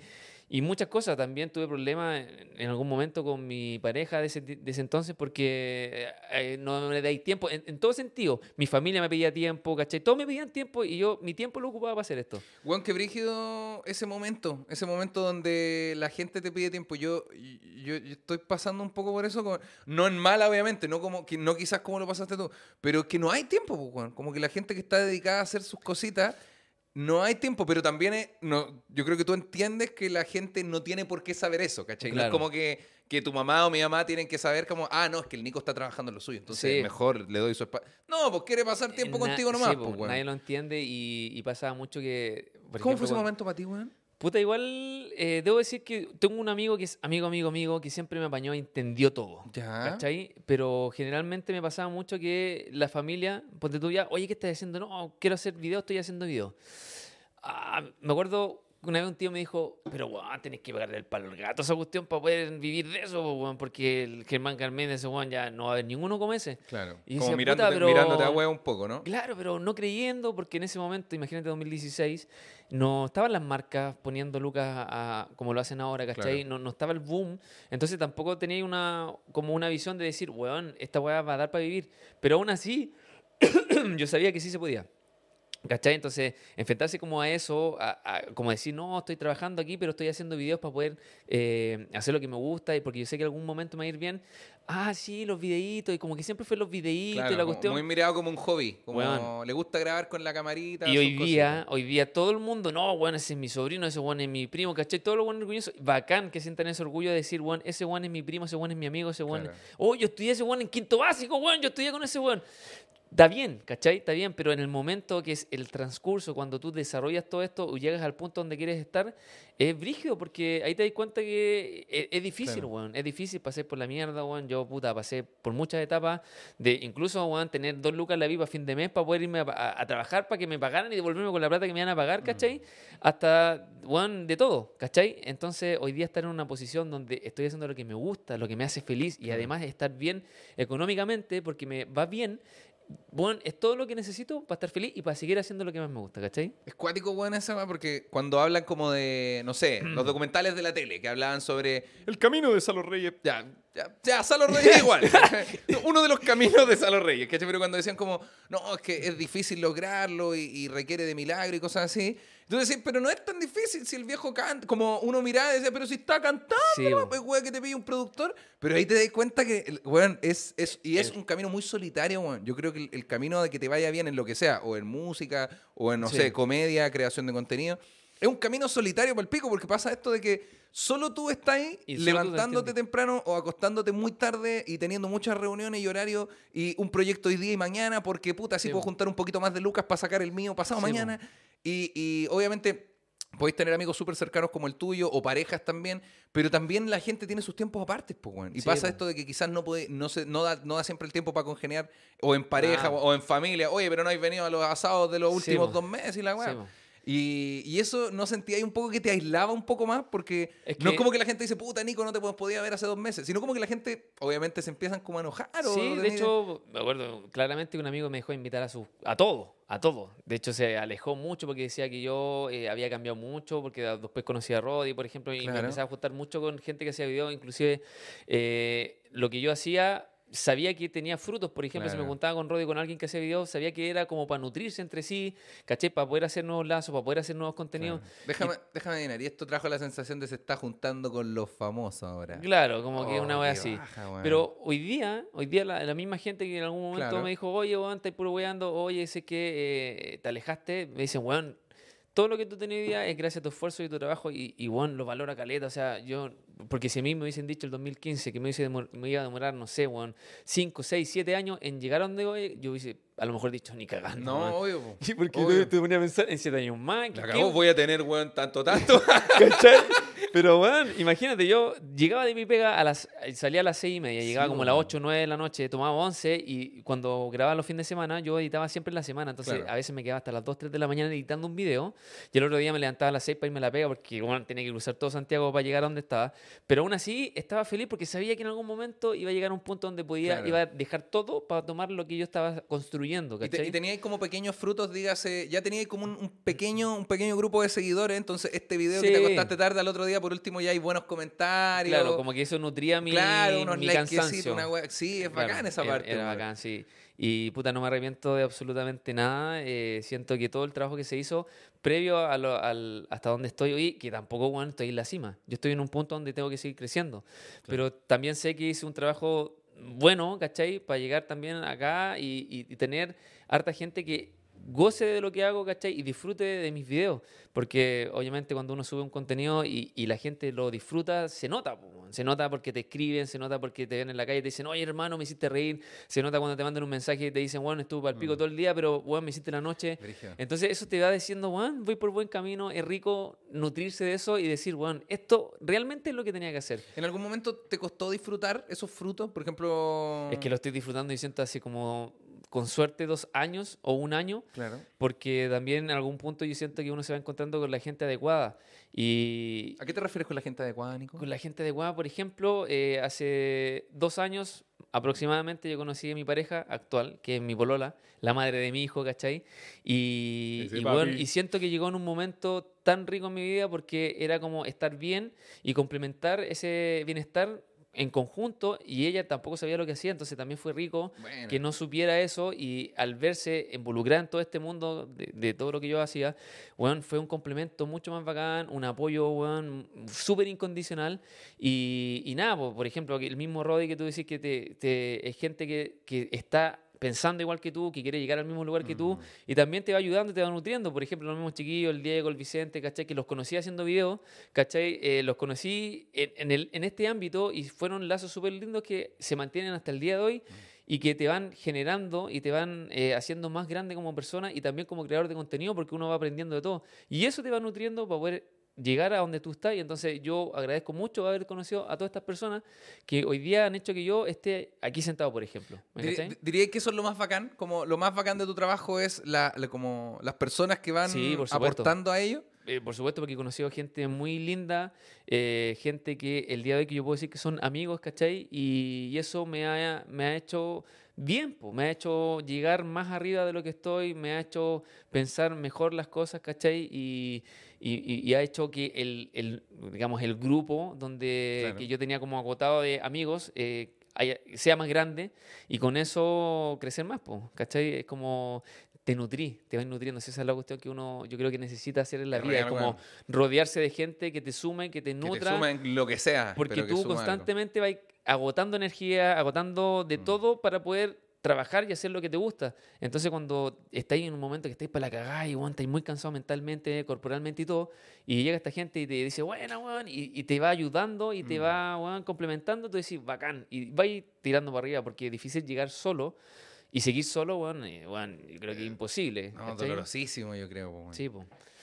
Y muchas cosas. También tuve problemas en, algún momento con mi pareja de ese, de ese entonces porque eh, no me dais tiempo. En, en todo sentido. Mi familia me pedía tiempo, ¿cachai? Todos me pedían tiempo y yo mi tiempo lo ocupaba para hacer esto. Weón, qué brígido ese momento, ese momento donde la gente te pide tiempo. Yo, yo, yo estoy pasando un poco por eso, no en mala, obviamente, no como no quizás como lo pasaste tú, pero que no hay tiempo, pues, weón. Como que la gente que está dedicada a hacer sus cositas, no hay tiempo, pero también es, no, yo creo que tú entiendes que la gente no tiene por qué saber eso, ¿cachai? No es Claro. como que, que tu mamá o mi mamá tienen que saber como, ah, no, es que el Nico está trabajando en lo suyo, entonces Sí. mejor le doy su espacio. No, pues quiere pasar tiempo Eh, na- contigo nomás, sí, pues. Nadie lo entiende y, y pasaba mucho que... por ¿Cómo ejemplo, fue ese cuando- momento para ti, weón? Puta, igual eh, debo decir que tengo un amigo que es amigo, amigo, amigo, que siempre me apañó y entendió todo. Ya. ¿Cachai? Pero generalmente me pasaba mucho que la familia, ponte tú ya, oye, ¿qué estás haciendo? No, quiero hacer video, estoy haciendo video. Ah, me acuerdo una vez un tío me dijo, pero weón, tenés que pagarle el palo al gato esa cuestión para poder vivir de eso, weón, porque el Germán Carmen, ese weón, ya no va a haber ninguno como ese. Claro. Y Como decía, mirándote, "Puta, pero- mirándote a huevo un poco, ¿no? Claro, pero no creyendo, porque en ese momento, imagínate 2016, no estaban las marcas poniendo lucas a- a- como lo hacen ahora, ¿cachai? Claro. No, no estaba el boom. Entonces tampoco tenía una, como una visión de decir, weón, esta weá va a dar para vivir. Pero aún así, (clears throat) yo sabía que sí se podía. ¿Cachai? Entonces, enfrentarse como a eso, a, a- como decir, no, estoy trabajando aquí, pero estoy haciendo videos para poder eh, hacer lo que me gusta y porque yo sé que algún momento me va a ir bien. Ah, sí, los videitos, y como que siempre fue los videitos Claro, y la cuestión. muy mirado como un hobby. Como le gusta grabar con la camarita. Y hoy día, hoy día todo el mundo, no, bueno, ese es mi sobrino, ese bueno es mi primo, ¿cachai? Todo lo bueno orgulloso. Bacán que sientan ese orgullo de decir, bueno, ese bueno es mi primo, ese bueno es mi amigo, ese bueno. Claro. Oh, yo estudié ese bueno en quinto básico, bueno, yo estudié con ese bueno. Está bien, ¿cachai? Está bien, pero en el momento que es el transcurso, cuando tú desarrollas todo esto o llegas al punto donde quieres estar, es brígido porque ahí te das cuenta que es, es difícil, Claro. weón. Es difícil pasar por la mierda, weón. Yo, puta, pasé por muchas etapas de incluso, weón, tener dos lucas en la vida a fin de mes para poder irme a, a- a trabajar para que me pagaran y devolverme con la plata que me iban a pagar, ¿cachai? Hasta, weón, de todo, ¿cachai? Entonces, hoy día estar en una posición donde estoy haciendo lo que me gusta, lo que me hace feliz y además estar bien económicamente porque me va bien. Bueno, es todo lo que necesito para estar feliz y para seguir haciendo lo que más me gusta, ¿cachai? Es cuático, weón, esa porque cuando hablan como de, no sé, los documentales de la tele, que hablaban sobre el camino de Salo Reyes. Ya, ya, ya, Salo Reyes igual. (laughs) Uno de los caminos de Salo Reyes, ¿cachai? Pero cuando decían como, no, es que es difícil lograrlo y, y requiere de milagro y cosas así. Entonces pero no es tan difícil si el viejo canta. Como uno miraba y decía, pero si está cantando, pues, weón, que te pide un productor. Pero ahí te das cuenta que, weón, es, es, y es El- un camino muy solitario, weón. Yo creo que el, el camino de que te vaya bien en lo que sea, o en música, o en, no Sí. sé, comedia, creación de contenido, es un camino solitario para el pico, porque pasa esto de que solo tú estás ahí Y levantándote temprano o acostándote muy tarde y teniendo muchas reuniones y horarios y un proyecto hoy día y mañana, porque puta, así Sí, puedo juntar un poquito más de lucas para sacar el mío pasado Sí, mañana. Y, y obviamente podéis tener amigos súper cercanos como el tuyo o parejas también, pero también la gente tiene sus tiempos aparte, pues. Y Sí, pasa esto de que quizás no puede, no se, no da, no da siempre el tiempo para congeniar, o en pareja, Ah. o, o en familia. Oye, pero no has venido a los asados de los últimos dos meses y la weá. Sí. Y, y eso no sentía ahí un poco que te aislaba un poco más, porque Es no es como que la gente dice, puta Nico, no te pod- podía ver hace dos meses, sino como que la gente, obviamente, se empiezan como a enojar. o Sí, de hecho, me acuerdo claramente que un amigo me dejó invitar a su a todo, a todo. De hecho, se alejó mucho porque decía que yo eh, había cambiado mucho, porque después conocí a Roddy, por ejemplo, y me empezaba a juntar mucho con gente que hacía videos, inclusive eh, lo que yo hacía sabía que tenía frutos, por ejemplo, si me Claro. juntaba con Roddy con alguien que hacía videos, sabía que era como para nutrirse entre sí, ¿caché? Para poder hacer nuevos lazos, para poder hacer nuevos contenidos. Claro. Déjame, déjame adivinar, y esto trajo la sensación de se está juntando con los famosos ahora. Claro, como que Oh, una wea así. baja. Pero hoy día, hoy día la, la misma gente que en algún momento Claro. me dijo, oye, weón, estás puro weando, oye, sé que eh, te alejaste, me dicen, weón, todo lo que tú tenés hoy día es gracias a tu esfuerzo y tu trabajo y, y weón, lo valora caleta. O sea, yo, porque si a mí me hubiesen dicho el 2015 que me, hubiese me iba a demorar, no sé, weón, 5, 6, 7 años en llegar a donde voy, yo hubiese a lo mejor dicho, ni cagando. No, weón". obvio. po. Porque Obvio. tú te ponías a pensar en 7 años más. La ¿qué- cagó, voy a tener, weón, tanto, tanto. (laughs) ¿Cachai? Pero, bueno, imagínate, yo llegaba de mi pega, a las, salía a las seis y media, llegaba como a las weón. 8 o 9 de la noche, tomaba 11 y cuando grababa los fines de semana, yo editaba siempre en la semana. Entonces, Claro. a veces me quedaba hasta las 2, 3 de la mañana editando un video y el otro día me levantaba a las 6 para irme a la pega porque, bueno, tenía que cruzar todo Santiago para llegar a donde estaba. Pero aún así, estaba feliz porque sabía que en algún momento iba a llegar a un punto donde podía, Claro. iba a dejar todo para tomar lo que yo estaba construyendo, Y, te- ¿cachai? y teníais como pequeños frutos, dígase, ya teníais como un, un pequeño, un pequeño grupo de seguidores, entonces este video que te Sí. acostaste tarde al otro día, por último ya hay buenos comentarios. Claro, como que eso nutría mi, claro, unos mi cansancio. una wea- Sí, es Claro, bacán esa era- parte. Era weón. bacán, sí. Y puta, no me arrepiento de absolutamente nada. eh, siento que todo el trabajo que se hizo previo a lo- al, hasta donde estoy hoy, que tampoco, bueno, estoy en la cima. Yo estoy en un punto donde tengo que seguir creciendo. Pero también sé que hice un trabajo bueno, ¿cachai? Para llegar también acá y, y- y tener harta gente que goce de lo que hago, ¿cachai? Y disfrute de mis videos. Porque obviamente cuando uno sube un contenido y, y la gente lo disfruta, se nota. po. Se nota porque te escriben, se nota porque te ven en la calle y te dicen, oye hermano, me hiciste reír. Se nota cuando te mandan un mensaje y te dicen, bueno, estuve al pico todo el día, pero bueno, me hiciste la noche. Brígido. Entonces eso te va diciendo, bueno, voy por buen camino, es rico nutrirse de eso y decir, bueno, esto realmente es lo que tenía que hacer. ¿En algún momento te costó disfrutar esos frutos? Por ejemplo... Es que lo estoy disfrutando y siento así como, con suerte, dos años o un año, Claro. porque también en algún punto yo siento que uno se va encontrando con la gente adecuada. Y ¿A qué te refieres con la gente adecuada, Nico? con la gente adecuada, por ejemplo, eh, hace dos años aproximadamente yo conocí a mi pareja actual, que es mi polola, la madre de mi hijo, ¿cachai? Y, Ese y, papi. bueno, y siento que llegó en un momento tan rico en mi vida porque era como estar bien y complementar ese bienestar en conjunto y ella tampoco sabía lo que hacía, entonces también fue rico Bueno. que no supiera eso y al verse involucrada en todo este mundo de, de todo lo que yo hacía, weón, fue un complemento mucho más bacán, un apoyo, weón, súper incondicional y, y nada, po, por ejemplo, el mismo Roddy que tú decís que te, te- es gente que, que está pensando igual que tú, que quiere llegar al mismo lugar que tú, y también te va ayudando, te va nutriendo. Por ejemplo, los mismos chiquillos, el Diego, el Vicente, ¿cachai? Que los conocí haciendo videos, ¿cachai? Eh, los conocí en, en el, en este ámbito y fueron lazos súper lindos que se mantienen hasta el día de hoy y que te van generando y te van eh, haciendo más grande como persona y también como creador de contenido porque uno va aprendiendo de todo. Y eso te va nutriendo para poder llegar a donde tú estás. Y entonces yo agradezco mucho haber conocido a todas estas personas que hoy día han hecho que yo esté aquí sentado, por ejemplo. ¿Me Diri- cachai? di- Diría que eso es lo más bacán, como lo más bacán de tu trabajo es la, la- como las personas que van Sí, aportando a ello. Eh, por supuesto, porque he conocido gente muy linda, eh, gente que el día de hoy que yo puedo decir que son amigos, ¿cachai? Y, y eso me ha, me ha hecho bien, po, me ha hecho llegar más arriba de lo que estoy, me ha hecho pensar mejor las cosas, ¿cachai? Y, y, y- y ha hecho que el, el, digamos, el grupo donde Claro. que yo tenía como agotado de amigos eh, haya- sea más grande y con eso crecer más, po, ¿cachai? Es como te nutrí, te vas nutriendo. Esa es la cuestión que uno, yo creo que necesita hacer en la vida. Es como rodearse de gente que te sume, que te Que te nutra. suma en lo que sea. porque pero que tú suma algo. constantemente vas agotando energía, agotando de Mm. todo para poder trabajar y hacer lo que te gusta. Entonces cuando estáis en un momento que estáis para la cagada y weón, estáis muy cansado mentalmente, corporalmente y todo, y llega esta gente y te dice, bueno, weón, y, y te va ayudando y te Mm. va weón, complementando, tú decís, bacán, y vais tirando para arriba porque es difícil llegar solo y seguir solo, weón, eh, yo creo que es imposible. No, ¿cachai? dolorosísimo, yo creo. weón. Sí.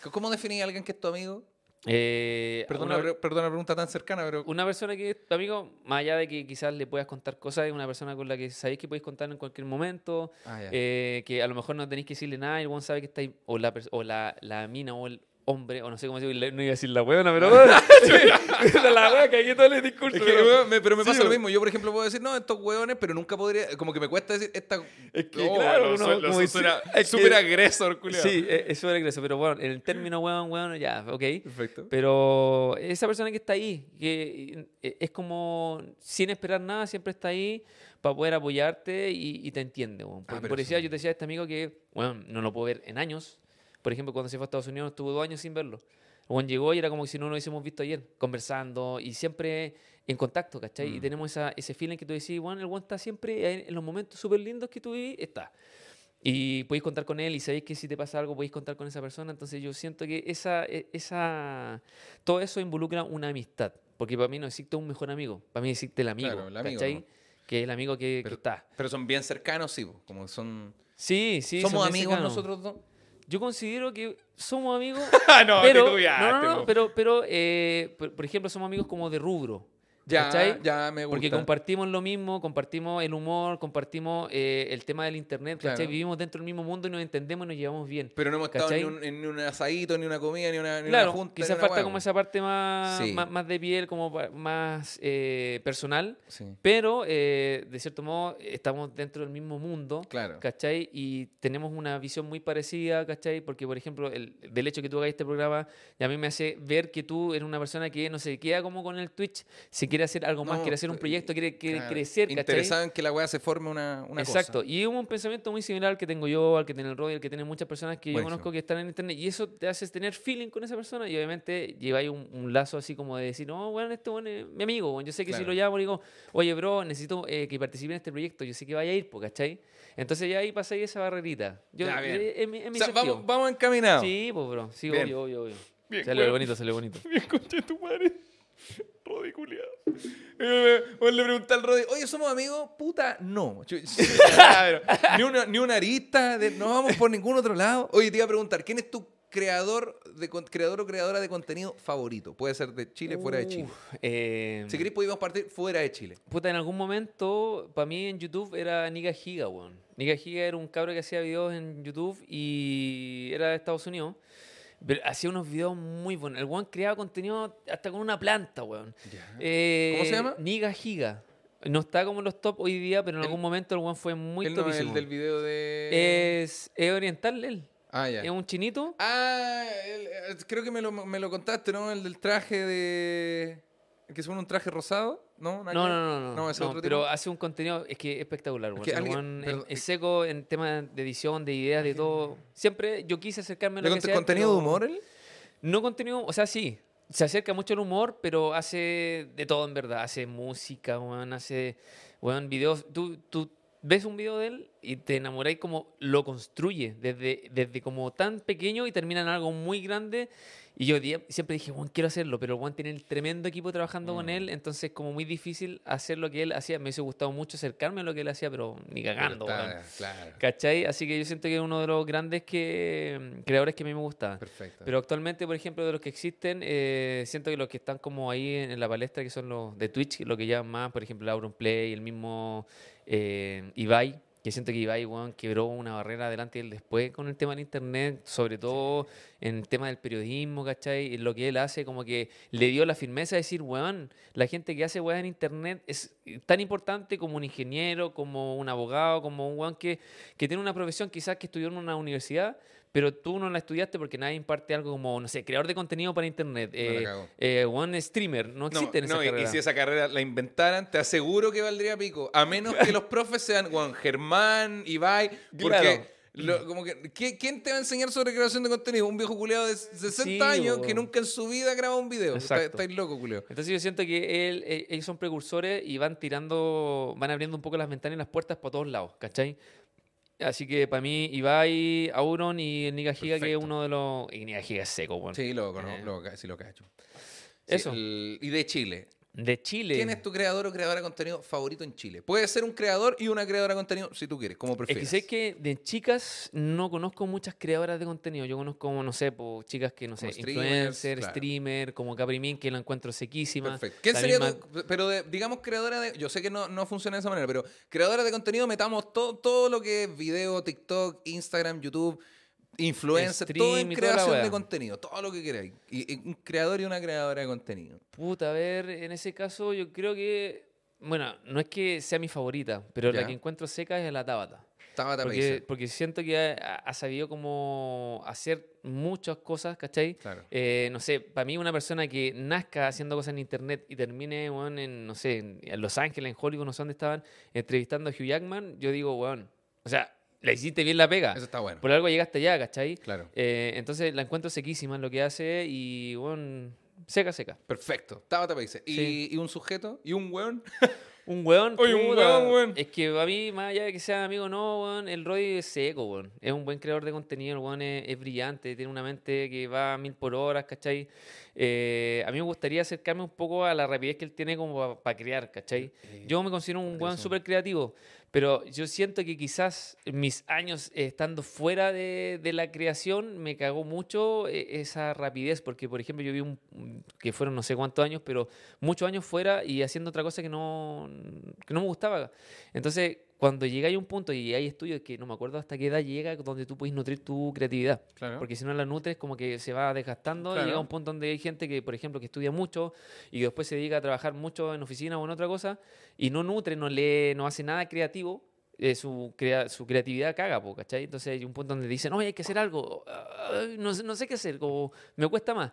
C- ¿Cómo definís a alguien que es tu amigo? Eh, Perdona, una- pregunta tan cercana, pero. Una persona que amigo, más allá de que quizás le puedas contar cosas, es una persona con la que sabéis que podéis contar en cualquier momento, Ah, eh, que a lo mejor no tenéis que decirle nada, y el buen sabe que estáis, o la, o la, la mina o el hombre, o no sé cómo decirlo, no iba a decir la huevona, pero (laughs) (laughs) la hueá que aquí todo el discurso. Es que, pero- me- pero me Sí, pasa lo weón. mismo. Yo, por ejemplo, puedo decir, no, estos hueones, pero nunca podría. Como que me cuesta decir esta. Es que, No, claro, lo uno lo como (laughs) es súper agresor, culiao. Sí, es súper agreso, pero bueno, en el término huevón, huevón, ya, ok. Perfecto. Pero esa persona que está ahí, que eh, es como sin esperar nada, siempre está ahí para poder apoyarte y, y te entiende. weón. Porque, Ah, por decir, eso- yo te decía a este amigo que, bueno, no lo puedo ver en años. Por ejemplo, cuando se fue a Estados Unidos, estuvo dos años sin verlo. Juan llegó y era como si no lo hubiésemos visto ayer, conversando y siempre en contacto, ¿cachai? Y Mm. tenemos esa, ese feeling que tú decís, bueno, el Juan está siempre en, los momentos súper lindos que tú vivís, está. Y podéis contar con él y sabéis que si te pasa algo podéis contar con esa persona. Entonces yo siento que esa, e- esa, todo eso involucra una amistad. Porque para mí no existe un mejor amigo. Para mí existe el amigo. Claro, el amigo, ¿cachai? ¿no? Que es el amigo que, que Pero- está. Pero son bien cercanos, sí, como son. Sí, sí. Somos amigos cercanos. nosotros dos. Yo considero que somos amigos, (laughs) Ah, no, pero, no, no, no, po. pero, pero eh, por, por ejemplo, somos amigos como de rubro. Ya, ¿cachai? ya me gusta. Porque compartimos lo mismo, compartimos el humor, compartimos eh, el tema del internet, ¿cachai? Claro. Vivimos dentro del mismo mundo y nos entendemos y nos llevamos bien. Pero no hemos estado ¿cachai? en un, un asadito, ni una comida, ni una, ni Claro, una junta. quizás falta hueá, como esa parte más, Sí. más, más de piel, como más eh, personal, Sí, pero eh, de cierto modo estamos dentro del mismo mundo, claro. ¿cachai? Y tenemos una visión muy parecida, ¿cachai? Porque, por ejemplo, el, del hecho que tú hagas este programa, a mí me hace ver que tú eres una persona que no se queda como con el Twitch, si quiere hacer algo más, No, quiere hacer un eh, proyecto, quiere, quiere Claro. crecer. Interesado en que la weá se forme una, una Exacto, cosa. y es un pensamiento muy similar al que tengo yo, al que tiene el Roy, al que tienen muchas personas que yo conozco que están en internet, y eso te hace tener feeling con esa persona, y obviamente lleváis un, un lazo así como de decir, no, bueno, este bueno es mi amigo, bueno, yo sé que si lo llamo, digo, oye, bro, necesito eh, que participe en este proyecto, yo sé que vaya a ir, ¿cachai? Entonces ya ahí pasáis esa barrerita. Yo, Ya, bien. eh, mi O sea, vamos, vamos encaminados. Sí, pues, bro, sí, Bien. obvio, obvio, obvio. Bien, Sale bueno. bonito, sale bonito. (laughs) Bien, concha de tu madre. Rodi culiado. Eh, le pregunté al Rodi, oye, ¿somos amigos? Puta, no. (laughs) Ni, una, ni una arista, de- no vamos por ningún otro lado. Oye, te iba a preguntar, ¿quién es tu creador, de, creador o creadora de contenido favorito? Puede ser de Chile, fuera de Chile. Uf, eh, Si queréis, podemos partir fuera de Chile. Puta, en algún momento, para mí en YouTube era Niga Giga, weón. Niga Giga era un cabro que hacía videos en YouTube y era de Estados Unidos. Pero hacía unos videos muy buenos. El weón creaba contenido hasta con una planta, weón. Eh, ¿Cómo se llama? Niga Giga. No está como en los top hoy día, pero en algún momento el weón fue muy Él no topísimo. el del video de... es, es oriental él. Ah, ya. Es un chinito. Ah, el- eh, creo que me lo, me lo contaste, ¿no? El del traje de... el que se pone un traje rosado, ¿no? No, no, no, no. No, ese no, otro pero tipo. hace un contenido, es que espectacular. que alguien- es- seco en temas de edición, de ideas, de todo. Siempre yo quise acercarme a ¿De lo que sea, contenido de humor él? No contenido, o sea, sí. Se acerca mucho al humor, pero hace de todo en verdad. Hace música, weón, hace, weón, videos. Tú, tú ves un video de él y te enamoráis como lo construye, desde, desde como tan pequeño y termina en algo muy grande. Y yo siempre dije, Juan, quiero hacerlo, pero Juan tiene el tremendo equipo trabajando con Mm. él, entonces como muy difícil hacer lo que él hacía. Me hubiese gustado mucho acercarme a lo que él hacía, pero ni cagando, Pero está- Claro. ¿Cachai? Así que yo siento que es uno de los grandes que, creadores que a mí me gusta. Perfecto. Pero actualmente, por ejemplo, de los que existen, eh, siento que los que están como ahí en, en la palestra, que son los de Twitch, lo que llaman más, por ejemplo, Auron Play, el mismo eh, Ibai, que siento que Ibai, weón, quebró una barrera delante y el después con el tema del internet, sobre todo en el tema del periodismo, ¿cachai? Y lo que él hace, como que le dio la firmeza de decir, weón, la gente que hace weón en internet es tan importante como un ingeniero, como un abogado, como un weón que, que tiene una profesión quizás que estudió en una universidad, pero tú no la estudiaste porque nadie imparte algo como, no sé, creador de contenido para internet, No eh, cago. eh, one streamer, no No, existe en esa no, y- carrera. y si esa carrera la inventaran, te aseguro que valdría pico. A menos que los profes sean Juan Germán, Ibai, porque Claro. lo- como que, ¿qué- ¿quién te va a enseñar sobre creación de contenido? Un viejo culeado de 60 Sí, años que nunca en su vida ha grabado un video. Está- Exacto. Estáis loco, culeado. Entonces yo siento que él, eh, ellos son precursores y van tirando, van abriendo un poco las ventanas y las puertas por todos lados, ¿cachai? Así que para mí, Ibai, Auron y el Niga Giga, que es uno de los... Y Giga es seco, bueno. Sí, lo conozco, Eh. lo sí lo cacho. Sí, Eso. el- y de Chile. De Chile. ¿Quién es tu creador o creadora de contenido favorito en Chile? Puede ser un creador y una creadora de contenido si tú quieres, como Es que prefieres. sé que de chicas no conozco muchas creadoras de contenido. Yo conozco, no sé, po, chicas que, no sé, Como influencer, claro. streamer, como Caprimin, que la encuentro sequísima. Perfecto. ¿Quién sería misma- tu, pero de- digamos creadora de, yo sé que no, no funciona de esa manera, pero creadora de contenido metamos todo, todo lo que es video, TikTok, Instagram, YouTube, influencer, todo en y creación de contenido, todo lo que queráis. Y, y un creador y una creadora de contenido. Puta, a ver, en ese caso yo creo que... Bueno, no es que sea mi favorita, pero Ya. la que encuentro seca es la Tabata. Tabata Porque, porque siento que ha, ha sabido como hacer muchas cosas, ¿cachai? Claro. Eh, no sé, para mí una persona que nazca haciendo cosas en internet y termine, weón, en, no sé, en, en Los Ángeles, en Hollywood, no sé dónde estaban, entrevistando a Hugh Jackman, yo digo, weón, o sea, le hiciste bien la pega. Eso está bueno. Por algo llegaste allá, ¿cachai? Claro. Eh, entonces la encuentro sequísima en lo que hace y, weón, seca, seca. Perfecto. Tabata Pacer. ¿Y, Sí. y un sujeto? ¿Y un weón? (laughs) Un weón, Oye, un weón, weón. Es que a mí, más allá de que sea amigo no, weón, el Roy es seco, weón. Es un buen creador de contenido, el weón es, es brillante, tiene una mente que va a mil por hora, ¿cachai? eh, a mí me gustaría acercarme un poco a la rapidez que él tiene como para crear, ¿cachai? Eh, Yo me considero un weón súper creativo, pero yo siento que quizás mis años estando fuera de, de la creación me cagó mucho eh, esa rapidez, porque por ejemplo yo vi un- que fueron no sé cuántos años, pero muchos años fuera y haciendo otra cosa que no, que no me gustaba. Entonces, cuando llega a un punto y hay estudios que no me acuerdo hasta qué edad llega donde tú puedes nutrir tu creatividad. Claro. Porque si no la nutres, como que se va desgastando. y. Llega un punto donde hay gente que, por ejemplo, que estudia mucho y que después se dedica a trabajar mucho en oficina o en otra cosa y no nutre, no lee, no hace nada creativo. eh, su, crea- su creatividad caga, po, ¿cachai? Entonces hay un punto donde dicen, oye, hay que hacer algo. Ay, no, sé- no sé qué hacer, como me cuesta más.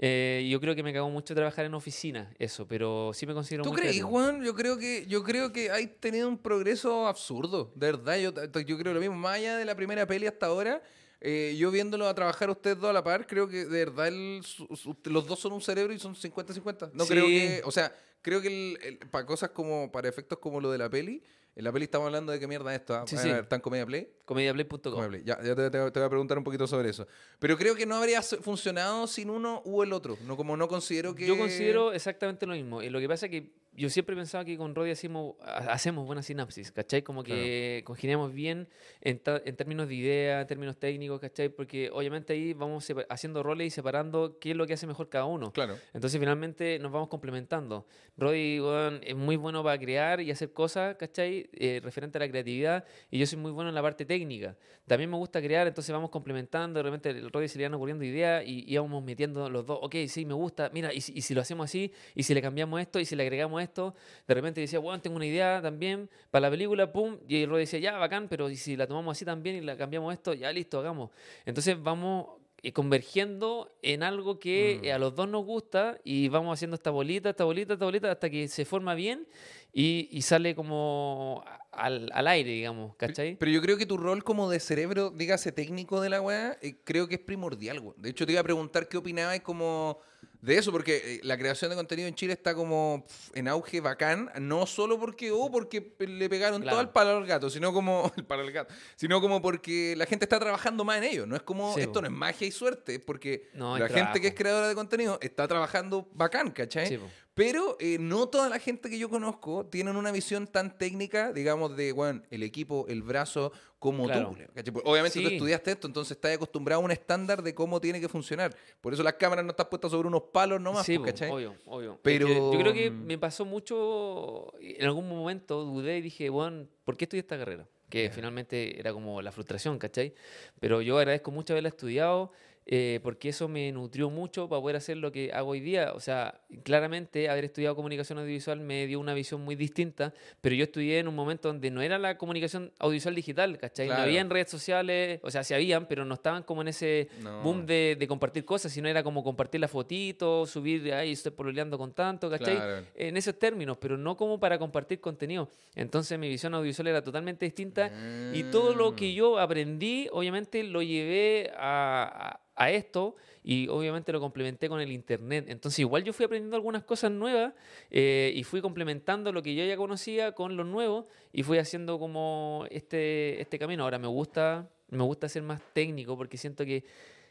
Eh, yo creo que me cagó mucho trabajar en oficina, eso, pero sí me considero ¿Tú muy crees, creativo. Juan? Yo creo que yo creo que hay tenido un progreso absurdo, de verdad. Yo, yo creo lo mismo. Más allá de la primera peli hasta ahora, eh, yo viéndolo a trabajar ustedes dos a la par, creo que de verdad el- su- su- los dos son un cerebro y son 50-50. No creo que, o sea, creo que para cosas como, para efectos como lo de la peli, en la peli estamos hablando de qué mierda es esto. ¿ah? Sí, Vayan sí. a ver, ¿Está en Comedia Play? Comediaplay.com. Comedia Play. Ya, ya te, te- te voy a preguntar un poquito sobre eso. Pero creo que no habría funcionado sin uno u el otro. No, como no considero que... Yo considero exactamente lo mismo. Y lo que pasa es que yo siempre pensaba que con Roddy hacemos, ha- hacemos buena sinapsis, ¿cachai? Como que congeniamos bien en, en términos de idea, en términos técnicos, ¿cachai? Porque obviamente ahí vamos haciendo roles y separando qué es lo que hace mejor cada uno. Claro. Entonces finalmente nos vamos complementando. Roddy weón, es muy bueno para crear y hacer cosas, ¿cachai? Eh, referente a la creatividad y yo soy muy bueno en la parte técnica. También me gusta crear, entonces vamos complementando, de repente el Roddy se le iban ocurriendo ideas y íbamos metiendo los dos, ok, sí, me gusta, mira, y si, y si lo hacemos así, y si le cambiamos esto, y si le agregamos esto, de repente decía, bueno, tengo una idea también para la película, pum, y el Roddy decía, ya, bacán, pero ¿y si la tomamos así también y la cambiamos esto, ya listo, hagamos. Entonces vamos eh, convergiendo en algo que Mm. eh, a los dos nos gusta y vamos haciendo esta bolita, esta bolita, esta bolita hasta que se forma bien y, y sale como al, al aire, digamos, ¿cachai? Pero yo creo que tu rol como de cerebro, dígase técnico de la weá, eh, creo que es primordial. De hecho, te iba a preguntar qué opinabas como de eso, porque eh, la creación de contenido en Chile está como en auge bacán, no solo porque, oh, porque le pegaron todo el palo al gato, sino como, (laughs) el palo al gato, sino como porque la gente está trabajando más en ello. No es como, Sí, esto no es magia y suerte, es porque No, la gente que es creadora de contenido está trabajando bacán, ¿cachai? Sí. Pero eh, no toda la gente que yo conozco tienen una visión tan técnica, digamos, de, bueno, el equipo, el brazo, como Claro. tú. Pues, Obviamente tú Sí. estudiaste esto, entonces estás acostumbrado a un estándar de cómo tiene que funcionar. Por eso las cámaras no están puestas sobre unos palos nomás, Sí, pues, po, ¿cachai? obvio, obvio. Pero, que yo creo que mm, me pasó mucho, en algún momento dudé y dije, bueno, ¿por qué estudié esta carrera? Que Ya. finalmente era como la frustración, ¿cachai? Pero yo agradezco mucho haberla estudiado eh, porque eso me nutrió mucho para poder hacer lo que hago hoy día. O sea, claramente haber estudiado comunicación audiovisual me dio una visión muy distinta, pero yo estudié en un momento donde no era la comunicación audiovisual digital, ¿cachai? Claro. No había en redes sociales, o sea, sí habían, pero no estaban como en ese No. boom de, de compartir cosas, sino era como compartir la fotito, subir, ay, estoy pololeando con tanto, ¿cachai? Claro. En esos términos, pero no como para compartir contenido. Entonces mi visión audiovisual era totalmente distinta y todo lo que Mm. yo aprendí, obviamente lo llevé a, a- a esto y obviamente lo complementé con el internet. Entonces igual yo fui aprendiendo algunas cosas nuevas eh, y fui complementando lo que yo ya conocía con lo nuevo y fui haciendo como este, este camino. Ahora me gusta, me gusta ser más técnico porque siento que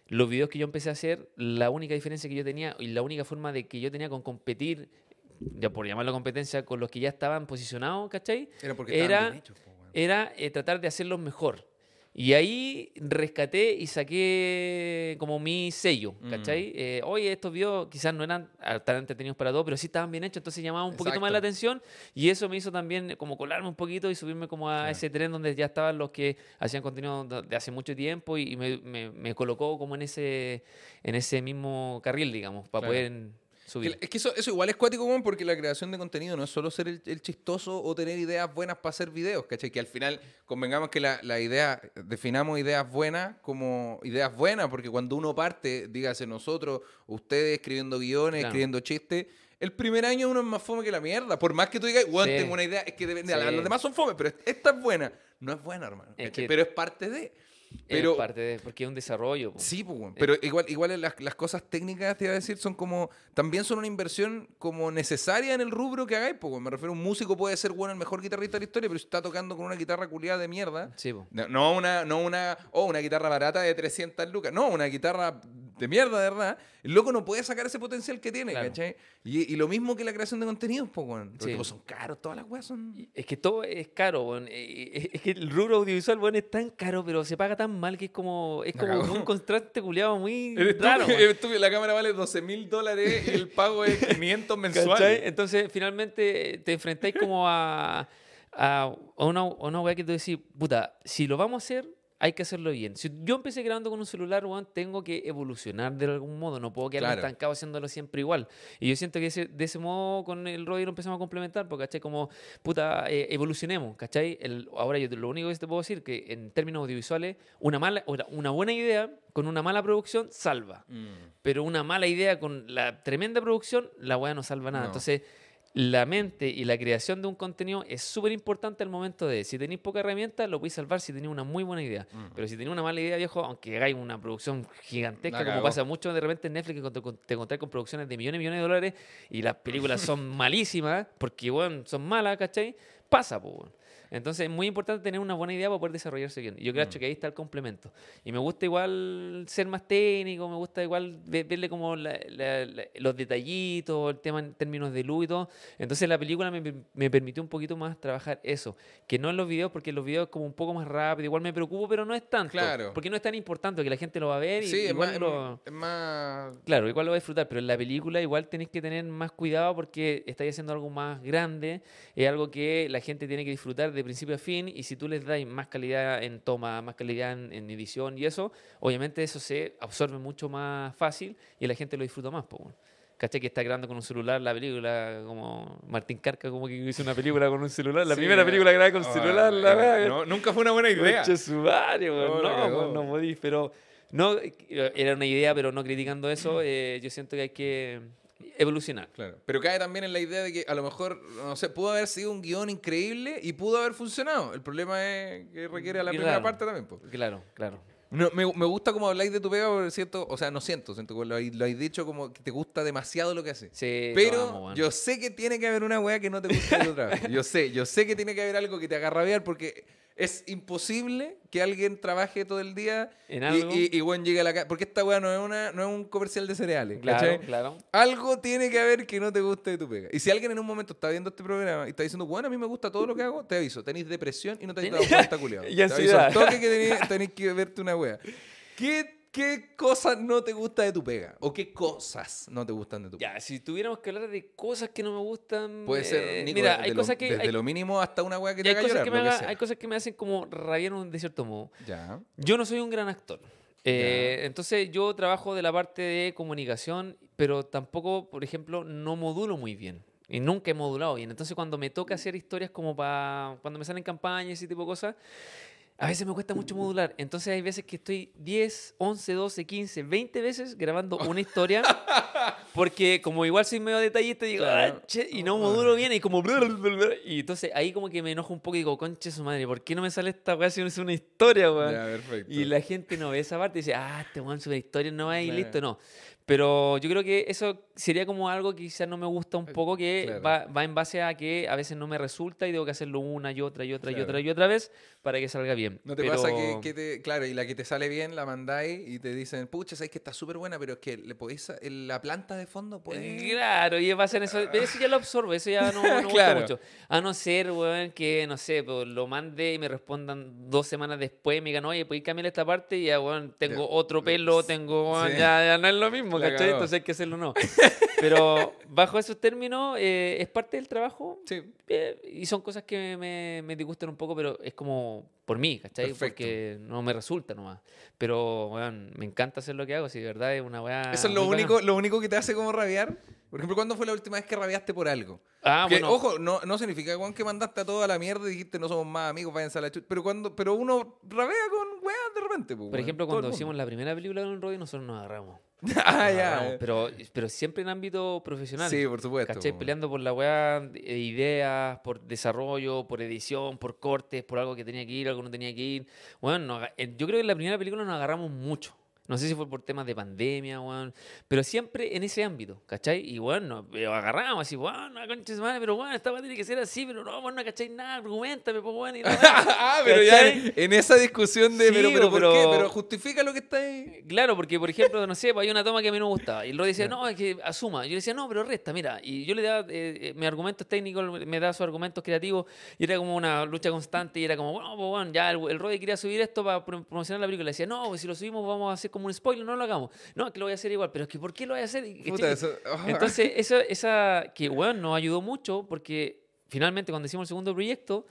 los videos que yo empecé a hacer, la única diferencia que yo tenía y la única forma de que yo tenía con competir, ya por llamarlo competencia, con los que ya estaban posicionados, ¿cachai? Era porque estaban era- bien hechos, po. Era eh, tratar de hacerlos mejor. Y ahí rescaté y saqué como mi sello, Mm. ¿cachai? Eh, oye, estos videos quizás no eran tan entretenidos para todos, pero sí estaban bien hechos, entonces llamaban un poquito más la atención y eso me hizo también como colarme un poquito y subirme como a ese tren donde ya estaban los que hacían contenido de hace mucho tiempo y me, me- me colocó como en ese, en ese mismo carril, digamos, para Claro. poder subir. Es que eso, eso igual es cuático, weón, porque la creación de contenido no es solo ser el, el chistoso o tener ideas buenas para hacer videos, ¿cachai? Que al final convengamos que la, la idea, definamos ideas buenas como ideas buenas, porque cuando uno parte, dígase nosotros, ustedes escribiendo guiones, Claro. escribiendo chistes, el primer año uno es más fome que la mierda. Por más que tú digas, Sí. tengo una idea, es que deben- Sí. las demás son fome, pero esta es buena. No es buena, hermano. Es ¿cachai? que- pero es parte de. Es Pero, parte de, porque es un desarrollo. po. Sí, pues, pero igual, igual las, las cosas técnicas, te iba a decir, son como, también son una inversión como necesaria en el rubro que hagáis, me refiero, un músico puede ser, bueno, el mejor guitarrista de la historia, pero si está tocando con una guitarra culiada de mierda, Sí, no no una, no una, oh, una guitarra barata de 300 lucas, no, una guitarra de mierda, de verdad, el loco no puede sacar ese potencial que tiene, Claro. ¿cachai? Y, y lo mismo que la creación de contenidos, pues, weón. Los Sí. tipos son caros, todas las weas son. Es que todo es caro, weón. Eh, eh, Es que el rubro audiovisual, weón, es tan caro, pero se paga tan mal que es como, es como un contraste culiado muy raro. tú, la cámara vale 12 mil dólares y el pago es 500 mensuales. ¿Cachai? Entonces, finalmente te enfrentáis como a, a, una, a una weá que tú decís, puta, si lo vamos a hacer, hay que hacerlo bien. Si yo empecé grabando con un celular, tengo que evolucionar de algún modo. No puedo quedarme Claro. estancado haciéndolo siempre igual. Y yo siento que ese- de ese modo con el Rodri lo empezamos a complementar, porque, ¿cachai? Como, puta, eh, evolucionemos, ¿cachai? El, ahora yo lo único que te puedo decir que en términos audiovisuales, una, mala, una buena idea con una mala producción salva Mm. pero una mala idea con la tremenda producción, la weá no salva nada. No. Entonces, la mente y la creación de un contenido es súper importante al momento de, si tenéis poca herramienta, lo podéis salvar si tenéis una muy buena idea. Mm. Pero si tenéis una mala idea, viejo, aunque hagáis una producción gigantesca, como pasa mucho de repente en Netflix, que te, encontrás con producciones de millones y millones de dólares y las películas son (laughs) malísimas, porque, bueno, son malas, ¿cachai? Pasa, pues. Entonces es muy importante tener una buena idea para poder desarrollarse bien. Yo creo Mm. que ahí está el complemento. Y me gusta igual ser más técnico, me gusta igual ve- verle como la- la- la- los detallitos, el tema en términos de luz y todo. Entonces la película me, me permitió un poquito más trabajar eso. Que no en los videos, porque en los videos es como un poco más rápido, igual me preocupo, pero no es tanto. Claro. Porque no es tan importante que la gente lo va a ver y Sí, es igual más, lo- es más- Claro, igual lo va a disfrutar, pero en la película igual tenéis que tener más cuidado porque estáis haciendo algo más grande, es algo que la gente tiene que disfrutar de principio a fin y si tú les das más calidad en toma, más calidad en, en edición y eso, obviamente eso se absorbe mucho más fácil y la gente lo disfruta más. Po, weón. ¿Cachai? Que está grabando con un celular la película, como Martín Carca, como que hizo una película con un celular, la Sí, primera película grabada con ah, celular, la no, nunca fue una buena idea. Conche su madre, weón. No, No, weón, no podís, pero no, eh, era una idea, pero no criticando eso, eh, yo siento que hay que evolucionar. Claro. Pero cae también en la idea de que a lo mejor, no sé, pudo haber sido un guion increíble y pudo haber funcionado. El problema es que requiere a la Claro. primera parte también. po. Claro, claro. No, me, me gusta como habláis de tu pega, porque siento, o sea, no siento, siento que lo lo habéis dicho como que te gusta demasiado lo que haces. Sí, Pero amo, yo sé que tiene que haber una weá que no te gusta de tu trabajo. (laughs) Yo sé, yo sé que tiene que haber algo que te haga rabiar porque es imposible que alguien trabaje todo el día En y, algo. y, y, weón, llegue a la casa. Porque esta weá no es, una, no es un comercial de cereales. Claro, ¿cachai? claro. Algo tiene que haber que no te guste de tu pega. Y si alguien en un momento está viendo este programa y está diciendo, bueno, a mí me gusta todo lo que hago, te aviso, tenéis depresión y no te has dado cuenta, culiao. (laughs) Y Te aviso ansiedad. al toque que tenéis, que verte una wea. ¿Qué, ¿Qué cosas no te gusta de tu pega? ¿O qué cosas no te gustan de tu pega? Ya, si tuviéramos que hablar de cosas que no me gustan. Puede ser, eh, Nico, mira, hay lo- cosas que. desde hay, lo mínimo hasta una wea que te haga llorar, que me hay cosas que me hacen como rabiar un- de cierto modo. Ya. Yo no soy un gran actor. Eh, entonces yo trabajo de la parte de comunicación, pero tampoco, por ejemplo, no modulo muy bien. Y nunca he modulado bien. Entonces cuando me toca hacer historias como para... Cuando me salen campañas y ese tipo de cosas, a veces me cuesta mucho modular. Entonces hay veces que estoy 10, 11, 12, 15, 20 veces grabando una historia. (laughs) Porque como igual soy medio detallista, digo. "Ah, che", y no modulo bien y como... Y entonces ahí como que me enojo un poco y digo, conche su madre, ¿por qué no me sale esta weá si no es una historia, weón? Y la gente no ve esa parte y dice, ah, este weón sube historia, no va y listo, no. Pero yo creo que eso sería como algo que quizás no me gusta un poco, que claro. va, va en base a que a veces no me resulta y tengo que hacerlo una y otra y otra y otra y otra vez para que salga bien. ¿No te Pero- pasa que, que te, claro, y la que te sale bien la mandáis y te dicen, pucha, sabes que está súper buena, pero es que le podéis, la planta de fondo, pues. Claro, y pasa en eso. pero Eso ya lo absorbo, eso ya no, (laughs) no gusta mucho. A no ser, weón, que, no sé, pues, lo mande y me respondan dos semanas después, me digan, oye, ¿puedes cambiar esta parte? Y ya, weón, tengo Ya. otro pelo, tengo, Sí. ya, ya no es lo mismo, ¿cachai? Entonces hay que hacerlo no. (laughs) (laughs) Pero bajo esos términos, eh, es parte del trabajo. Sí. eh, y son cosas que me, me disgustan un poco, pero es como por mí, ¿cachai? Perfecto. Porque no me resulta nomás. Pero, weón, me encanta hacer lo que hago, si de verdad es una weá. Eso es lo único, lo único que te hace como rabiar. Por ejemplo, ¿cuándo fue la última vez que rabiaste por algo? Ah, Que, bueno. Ojo, no, no significa Juan, que mandaste a toda la mierda y dijiste no somos más amigos, váyanse a la chucha. Pero, cuando, pero uno rabea con weas de repente. pues, Por ejemplo, cuando hicimos la primera película con Roddy, nosotros nos agarramos. (laughs) ah, ya. eh. Pero, pero siempre en ámbito profesional. Sí, por supuesto. ¿Cachai? Peleando por la weá de ideas, por desarrollo, por edición, por cortes, por algo que tenía que ir, algo que no tenía que ir. Bueno, nos eh, yo creo que en la primera película nos agarramos mucho. No sé si fue por temas de pandemia, weón. Pero siempre en ese ámbito, ¿cachai? Y bueno, nos agarramos así, bueno, conches madre, pero bueno, esta weá tiene que ser así, pero no, vos no cachai nada, argumentame, pues bueno. Y no, (laughs) ah, pero ya ¿cachai? en, en esa discusión de, Sí, pero, pero, ¿por pero- qué? Pero justifica lo que está ahí. Claro, porque por ejemplo, no sé, pues hay una toma que a mí no me gustaba. Y el Rodri decía, no, es que asuma. Yo le decía, no, pero resta, mira. Y yo le daba eh, eh, mis argumentos técnicos, me daba sus argumentos creativos. Y era como una lucha constante. Y era como, bueno, pues bueno, ya el, el Rodri quería subir esto para pro- promocionar la película. Le decía, no, pues si lo subimos vamos a hacer como un spoiler, no lo hagamos. No, es que lo voy a hacer igual. Pero es que, ¿por qué lo voy a hacer? Puta, ¿cachai? eso- Entonces, esa, esa que, weón, nos ayudó mucho porque finalmente cuando hicimos el segundo proyecto,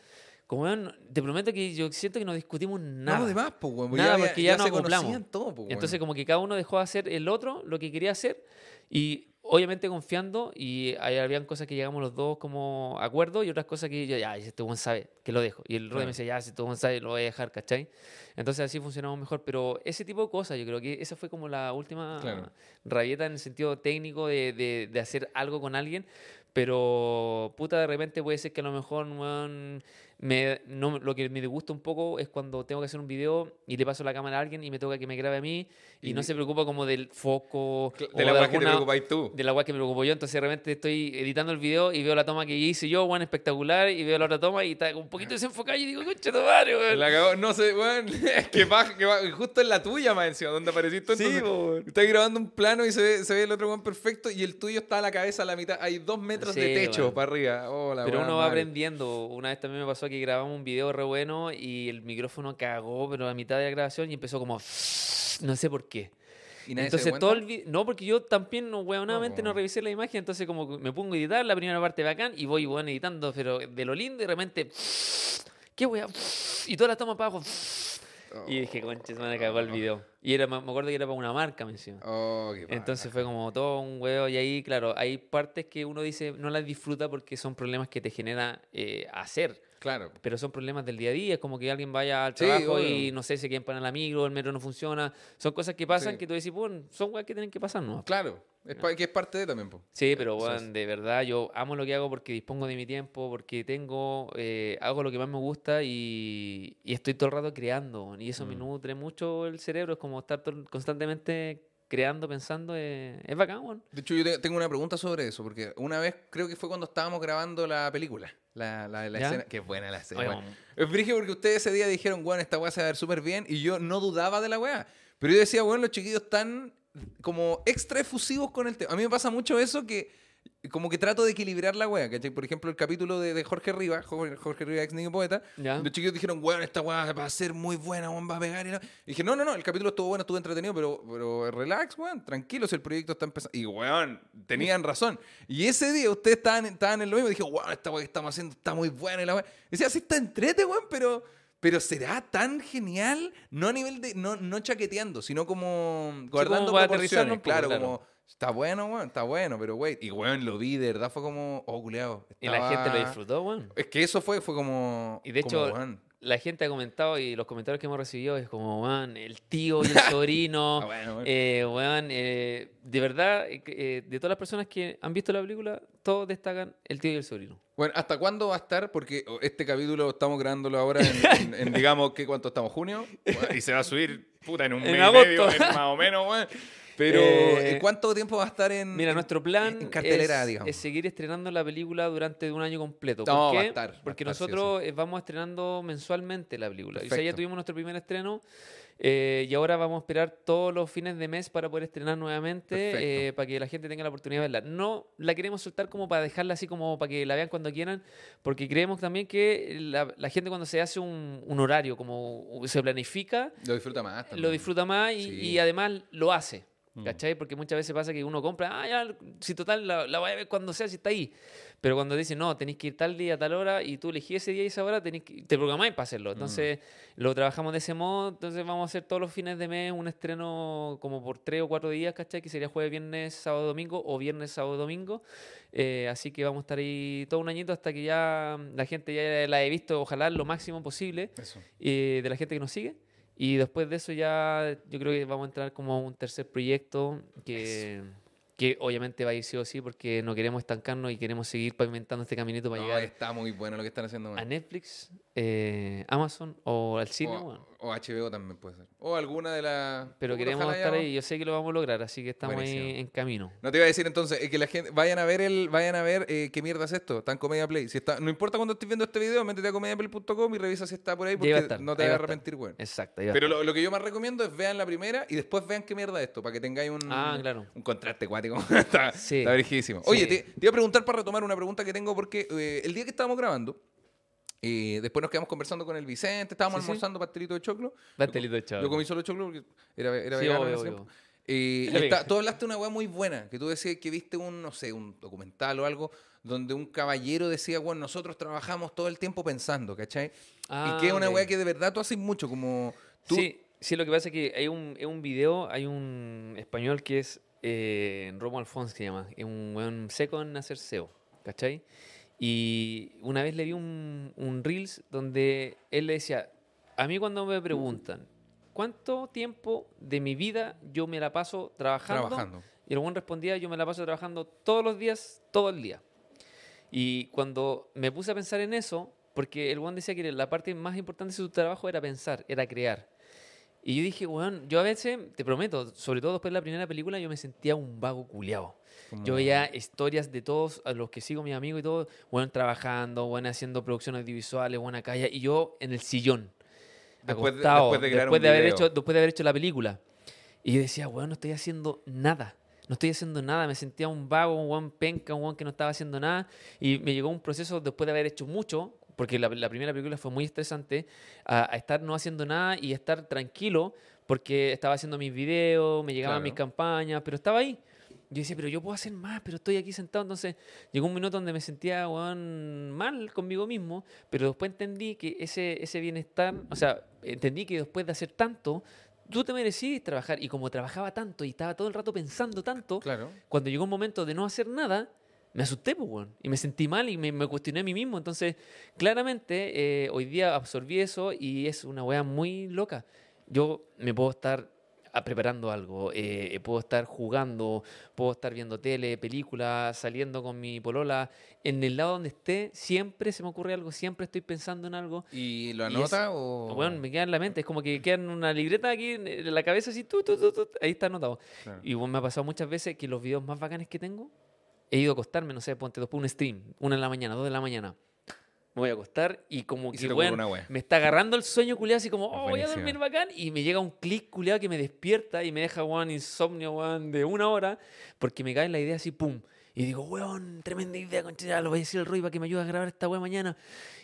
como weón, te prometo que yo siento que no discutimos nada. No, de más, pues, weón. Nada, porque ya nos se acoplamos. todo, pues, Entonces como que cada uno dejó de hacer el otro lo que quería hacer y obviamente confiando y ahí habían cosas que llegamos los dos como acuerdo y otras cosas que yo, ya, si este buen sabe, que lo dejo. Y el Rodri Claro. me decía, ya, si este buen sabe, lo voy a dejar, ¿cachai? Entonces así funcionamos mejor, pero ese tipo de cosas, yo creo que esa fue como la última Claro. rabieta en el sentido técnico de, de- de hacer algo con alguien, pero puta, de repente puede ser que a lo mejor, weón, me, no, lo que me disgusta un poco es cuando tengo que hacer un video y le paso la cámara a alguien y me toca que me grabe a mí y, Y- no se preocupa como del foco De la weá que te preocupáis tú. de la weá que me preocupo yo, entonces de repente estoy editando el video y veo la toma que hice yo, weón, espectacular, y veo la otra toma y está un poquito desenfocada y digo, concha tu madre, weón. La cagó, no sé, weón. (laughs) que baja, que. Justo en la tuya, más encima, donde apareciste tú. Sí, weón. Estás grabando un plano y se ve, se ve el otro weón perfecto y el tuyo está a la cabeza a la mitad. Hay dos metros de Sí, techo weón. para arriba. Oh, la Pero uno va mal. aprendiendo. Una vez también me pasó que grabamos un video re bueno y el micrófono cagó, pero a mitad de la grabación y empezó como... No sé por qué. ¿Y nadie se Entonces todo el No, porque yo también, no, huevonadamente, no Oh. revisé la imagen, entonces como me pongo a editar la primera parte bacán y voy, weón, editando, pero de lo lindo y de repente... ¿Qué wea? Y todas las tomas para abajo. Y dije, conches, me cagó el video. Y era, me acuerdo que era para una marca, me encima. Oh, Entonces fue como todo un huevo y ahí, claro, hay partes que uno dice no las disfruta porque son problemas que te genera eh, hacer, Claro. pero son problemas del día a día, es como que alguien vaya al Sí, trabajo y no sé, se quieren parar la micro, el metro no funciona, son cosas que pasan Sí. que tú decís, bueno, son weas que tienen que pasar, ¿no? Claro. Es que es parte de también, po. Sí, pero bueno, de verdad yo amo lo que hago porque dispongo de mi tiempo, porque tengo, eh, hago lo que más me gusta y, y estoy todo el rato creando y eso me Mm. nutre mucho el cerebro, es como estar todo- constantemente creando, pensando, eh, es bacán, weón. De hecho, yo te- tengo una pregunta sobre eso, porque una vez creo que fue cuando estábamos grabando la película. La, la, la escena. Qué buena la escena. Oye, Es brígido porque ustedes ese día dijeron, weón, esta weá se va a ver súper bien, y yo no dudaba de la weá. Pero yo decía, weón, los chiquillos están como extra efusivos con el tema. A mí me pasa mucho eso que como que trato de equilibrar la weá, ¿cachai? Por ejemplo, el capítulo de, de Jorge Rivas, Jorge, Jorge Rivas, ex niño poeta, ¿Ya? los chiquillos dijeron, weón, esta weá va a ser muy buena, weón, va a pegar. Y, no. y dije, no, no, no, el capítulo estuvo bueno, estuvo entretenido, pero, pero relax, weón, tranquilos, el proyecto está empezando. Y, weón, tenían razón. Y ese día ustedes estaban, estaban en lo mismo. Dije, weón, esta weá que estamos haciendo está muy buena. Y la weá. Y decía, sí está entrete, weón, pero, pero será tan genial, no a nivel de, no, no chaqueteando, sino como guardando proporciones. aterrizarlo un poco, claro, claro. como, está bueno, weón, está bueno, pero, güey. Y, weón, lo vi, de verdad, fue como, oh, culeado. Y la gente lo disfrutó, weón. Es que eso fue, fue como. Y de como, hecho, weón. La gente ha comentado y los comentarios que hemos recibido es como, weón, el tío y el (laughs) sobrino. Ah, bueno, weón. eh, weón, eh, de verdad, eh, eh, de todas las personas que han visto la película, todos destacan el tío y el sobrino. Bueno, ¿hasta cuándo va a estar? Porque este capítulo estamos grabándolo ahora en, (laughs) en- en, digamos, que ¿cuánto estamos? ¿Junio? Bueno, Y se va a subir, puta, en un En mes y medio, más o menos, weón. Pero, Eh, ¿en ¿cuánto tiempo va a estar en Mira, nuestro plan en cartelera, es, digamos? es seguir estrenando la película durante un año completo. ¿Por No, va a estar, va a Porque sí nosotros eh, vamos estrenando mensualmente la película. O sea, ya tuvimos nuestro primer estreno eh, y ahora vamos a esperar todos los fines de mes para poder estrenar nuevamente eh, para que la gente tenga la oportunidad de verla. No la queremos soltar como para dejarla así como para que la vean cuando quieran, porque creemos también que la, la gente cuando se hace un, un horario, como se planifica, Lo disfruta más también. lo disfruta más y, Sí. y además lo hace. Mm. ¿Cachai? Porque muchas veces pasa que uno compra, ah, ya, si total, la, la voy a ver cuando sea, si está ahí. Pero cuando dicen, no, tenéis que ir tal día, tal hora, y tú elegís ese día y esa hora, tenés que, te programáis para hacerlo. Entonces, lo trabajamos de ese modo. Entonces, vamos a hacer todos los fines de mes un estreno como por tres o cuatro días, ¿cachai? Que sería jueves, viernes, sábado, domingo, o viernes, sábado, domingo. Eh, así que vamos a estar ahí todo un añito hasta que ya la gente ya la he visto, ojalá lo máximo posible Eso. eh, de la gente que nos sigue. Y después de eso ya yo creo que vamos a entrar como a un tercer proyecto que, que obviamente va a ir sí o sí porque no queremos estancarnos y queremos seguir pavimentando este caminito para No, llegar está muy bueno lo que están haciendo, a. Netflix, eh, Amazon o al cine. O, weón. O HBO también puede ser. O alguna de las. Pero queremos estar ahí. Yo sé que lo vamos a lograr, así que estamos ahí en camino. No te iba a decir entonces eh, que la gente vayan a ver el vayan a ver eh, qué mierda es esto, está en Comedia Play. Si está, no importa cuando estés viendo este video, métete a comediaplay.com y revisa si está por ahí porque estar, no te vas a arrepentir, weón. Exacto. Pero lo, lo que yo más recomiendo es vean la primera y después vean qué mierda es esto, para que tengáis un, Ah, claro. un contraste cuático. (laughs) está, Sí. está. Oye, Sí. te, te iba a preguntar para retomar una pregunta que tengo porque eh, el día que estábamos grabando, eh, después nos quedamos conversando con el Vicente, estábamos Sí, sí. almorzando pastelito de choclo. Pastelito de chavo. Yo comí solo choclo porque era, era Sí, vegano en obvio, ese obvio. Eh, y está- tú hablaste de una weá muy buena, que tú decías que viste un, no sé, un documental o algo, donde un caballero decía, bueno, nosotros trabajamos todo el tiempo pensando, ¿cachai? Ah, y que es una ok. weá que de verdad tú haces mucho, como tú... Sí, sí, lo que pasa es que hay un, un video, hay un español que es eh, Romo Alfons, que se llama, es un weón seco en hacer SEO, ¿cachai? Y una vez le vi un, un Reels donde él le decía, a mí cuando me preguntan, ¿cuánto tiempo de mi vida yo me la paso trabajando? trabajando. Y el buen respondía, yo me la paso trabajando todos los días, todo el día. Y cuando me puse a pensar en eso, porque el buen decía que la parte más importante de su trabajo era pensar, era crear. Y yo dije, weón, yo a veces, te prometo, sobre todo después de la primera película, yo me sentía un vago culiao. Como- Yo veía historias de todos a los que sigo, mis amigos y todo, bueno, trabajando, bueno, haciendo producciones audiovisuales, buena calle, y yo en el sillón, Después de- acostado, después de después de haber video. hecho, después de haber hecho la película. Y yo decía, weón, no estoy haciendo nada. No estoy haciendo nada. Me sentía un vago, un buen penca, un buen que no estaba haciendo nada. Y me llegó un proceso después de haber hecho mucho, porque la, la primera película fue muy estresante, a, a estar no haciendo nada y estar tranquilo, porque estaba haciendo mis videos, me llegaban Claro. mis campañas, pero estaba ahí. Yo decía, pero yo puedo hacer más, pero estoy aquí sentado. Entonces llegó un minuto donde me sentía weón, mal conmigo mismo, pero después entendí que ese, ese bienestar, o sea, entendí que después de hacer tanto, tú te merecías trabajar. Y como trabajaba tanto y estaba todo el rato pensando tanto, Claro. cuando llegó un momento de no hacer nada, me asusté, pues, weón. Y me sentí mal y me, me cuestioné a mí mismo. Entonces, claramente, eh, hoy día absorbí eso y es una weá muy loca. Yo me puedo estar ah, preparando algo, eh, puedo estar jugando, puedo estar viendo tele, películas, saliendo con mi polola. En el lado donde esté, siempre se me ocurre algo, siempre estoy pensando en algo. ¿Y lo Y es- anota o...? Bueno, me queda en la mente, es como que queda en una libreta aquí en la cabeza, así, tú, tú, tú, tú, ahí está anotado. Claro. Y bueno, me ha pasado muchas veces que los videos más bacanes que tengo, he ido a acostarme, no sé, ponte después un stream, una de la mañana, dos de la mañana. Me voy a acostar y como Y que, weón, me está agarrando el sueño culiado, así como, oh, voy a dormir bacán. Y me llega un clic culiado que me despierta y me deja, weón, insomnio, weón, de una hora, porque me cae la idea así, pum. Y digo, weón, tremenda idea, conchera, lo voy a decir al Roy para que me ayude a grabar esta weá mañana.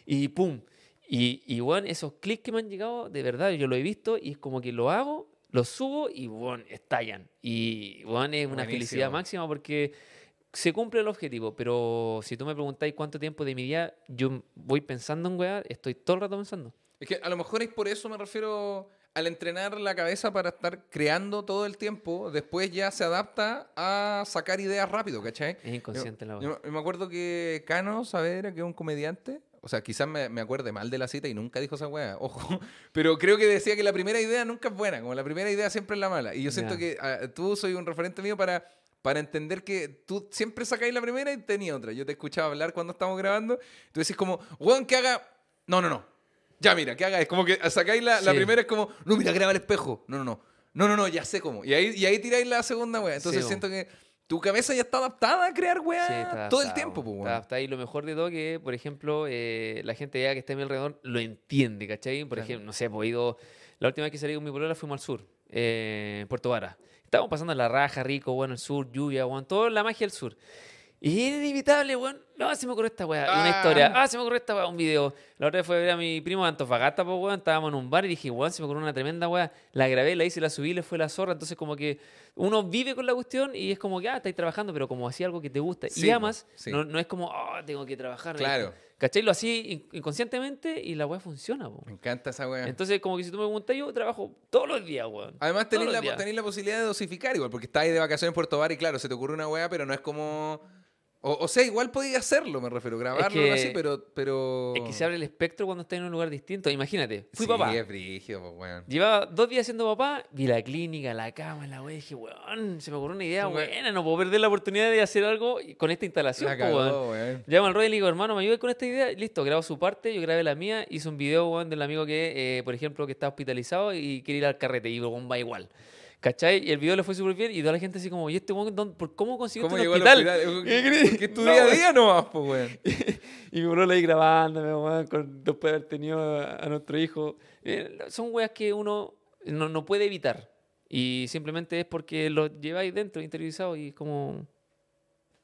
Y pum. Y, y weón, esos clics que me han llegado, de verdad, yo lo he visto y es como que lo hago, lo subo y, weón, estallan. Y, weón, es una Buenísimo. felicidad máxima porque se cumple el objetivo, pero si tú me preguntáis cuánto tiempo de mi día yo voy pensando en weá, estoy todo el rato pensando. Es que a lo mejor es por eso me refiero al entrenar la cabeza para estar creando todo el tiempo, después ya se adapta a sacar ideas rápido, ¿cachai? Es inconsciente la Yo, weá. yo me acuerdo que Cano Saavedra, que es un comediante, o sea, quizás me, me acuerde mal de la cita y nunca dijo esa weá, (laughs) ojo, pero creo que decía que la primera idea nunca es buena, como la primera idea siempre es la mala. Y yo siento Ya. que ah, tú soy un referente mío para, para entender que tú siempre sacáis la primera y tenía otra. Yo te escuchaba hablar cuando estábamos grabando, tú decís como, weón, que haga... No, no, no. Ya, mira, que haga... Es como que sacáis la, la Sí. primera, es como, no, mira, graba el espejo. No, no, no. No, no, no, ya sé cómo. Y ahí, y ahí tiráis la segunda weá. Entonces Sí, siento que tu cabeza ya está adaptada a crear weá Sí, todo el tiempo, pues, está weón. Y lo mejor de todo que, por ejemplo, eh, la gente ya que está a mi alrededor lo entiende, ¿cachai? Por Claro. ejemplo, no sé, pues he ido... La última vez que salí con mi polola fuimos al sur, eh, Puerto Vara. Estábamos pasando la raja, rico, bueno, el sur, lluvia, bueno, toda la magia del sur. Y era inevitable, weón. No, se me ocurrió esta weá. Una Ah. historia. Ah, se me ocurrió esta weá. Un video. La otra vez fue a ver a mi primo de Antofagasta, pues, weón. Estábamos en un bar y dije, weón, se me ocurrió una tremenda weá. La grabé, la hice, la subí, le fue la zorra. Entonces, como que uno vive con la cuestión y es como que, ah, estáis trabajando, pero como hacía algo que te gusta. Sí, y amas, sí. no, no es como, oh, tengo que trabajar. Claro. ¿Cachai? Lo así in- inconscientemente y la weá funciona, po. Me encanta esa weá. Entonces, como que si tú me preguntas, yo trabajo todos los días, weón. Además, tenéis la, días. tenéis la posibilidad de dosificar igual, porque estás ahí de vacaciones en Puerto Bar y claro, se te ocurre una weá, pero no es como. O, o sea, igual podía hacerlo, me refiero, grabarlo algo que- así, pero, pero... Es que se abre el espectro cuando estás en un lugar distinto. Imagínate, fui sí, papá. es brígido, pues, weón. Llevaba dos días siendo papá, vi la clínica, la cama, la wea, dije, weón, se me ocurrió una idea Weón. buena, no puedo perder la oportunidad de hacer algo con esta instalación, La po, cagó, weón. Llamo al Roy y le digo, hermano, me ayudas con esta idea. Listo, grabo su parte, yo grabé la mía, hice un video, weón, del amigo que, eh, por ejemplo, que está hospitalizado y quiere ir al carrete, y weón va igual. ¿Cachai? Y el video le fue súper bien y toda la gente así como, ¿y este weón por cómo consiguió ¿Cómo este llegó al hospital? hospital? ¿Qué es tu (laughs) No, día a weón. día nomás, pues, weón. (laughs) Y mi bro ahí grabándome, weón, con, después de haber tenido a, a nuestro hijo. Eh, son weas que uno no, no puede evitar. Y simplemente es porque lo lleváis dentro, interiorizado y como...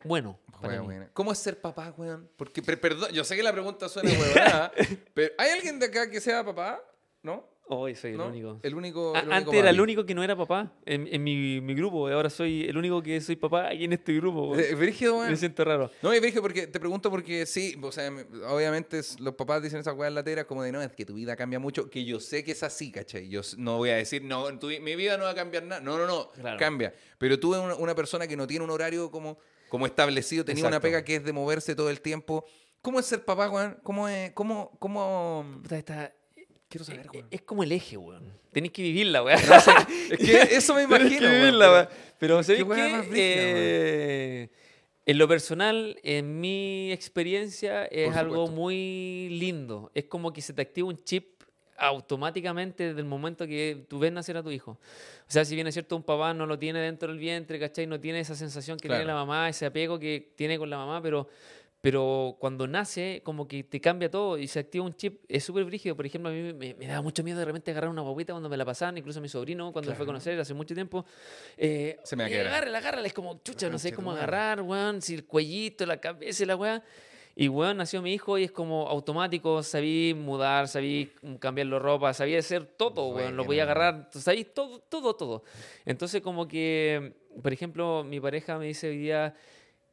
Bueno, para Weón, mí. weón. ¿Cómo es ser papá, weón? Porque, per- perdón, yo sé que la pregunta suena huevonada, (laughs) pero ¿hay alguien de acá que sea papá? ¿No? Hoy soy el ¿No? único. El único. A- el único Antes era el único que no era papá en, en mi, mi grupo. Ahora soy el único que soy papá aquí en este grupo. weón. Eh. Me siento raro. No, y brígido porque te pregunto porque sí, o sea, me- obviamente es- los papás dicen esas weas lateras como de no, es que tu vida cambia mucho, que yo sé que es así, ¿cachai? Yo no voy a decir, no, tu mi vida no va a cambiar nada. No, no, no, Claro. cambia. Pero tú eres una, una persona que no tiene un horario como, como establecido, tenía una pega que es de moverse todo el tiempo. ¿Cómo es ser papá, weón? ¿Cómo es, cómo, cómo... Puta, esta- Quiero saber, es, weón. es como el eje, weón. Tenéis que vivirla, weón. Es que (laughs) eso me Tenés imagino, que weón, vivirla, pero- weón. Pero, ¿sabéis qué? Eh, en lo personal, en mi experiencia, es algo muy lindo. Es como que se te activa un chip automáticamente desde el momento que tú ves nacer a tu hijo. O sea, si bien es cierto, un papá no lo tiene dentro del vientre, ¿cachai? No tiene esa sensación que tiene la mamá, ese apego que tiene con la mamá, pero, pero cuando nace, como que te cambia todo y se activa un chip. Es súper brígido. Por ejemplo, a mí me, me daba mucho miedo de repente agarrar una guaguita cuando me la pasaban, incluso a mi sobrino, cuando lo fue a Claro. conocer hace mucho tiempo. Eh, Se me va a eh, agárrala, agárrala. Es como, chucha, no sé cómo agarrar, weón. Si el cuellito, la cabeza y la weá. Y weón, nació mi hijo y es como automático, sabí mudar, sabí cambiar la ropa, sabía hacer todo, weón, lo podía agarrar, sabí todo, todo, todo. Entonces como que, por ejemplo, mi pareja me dice hoy día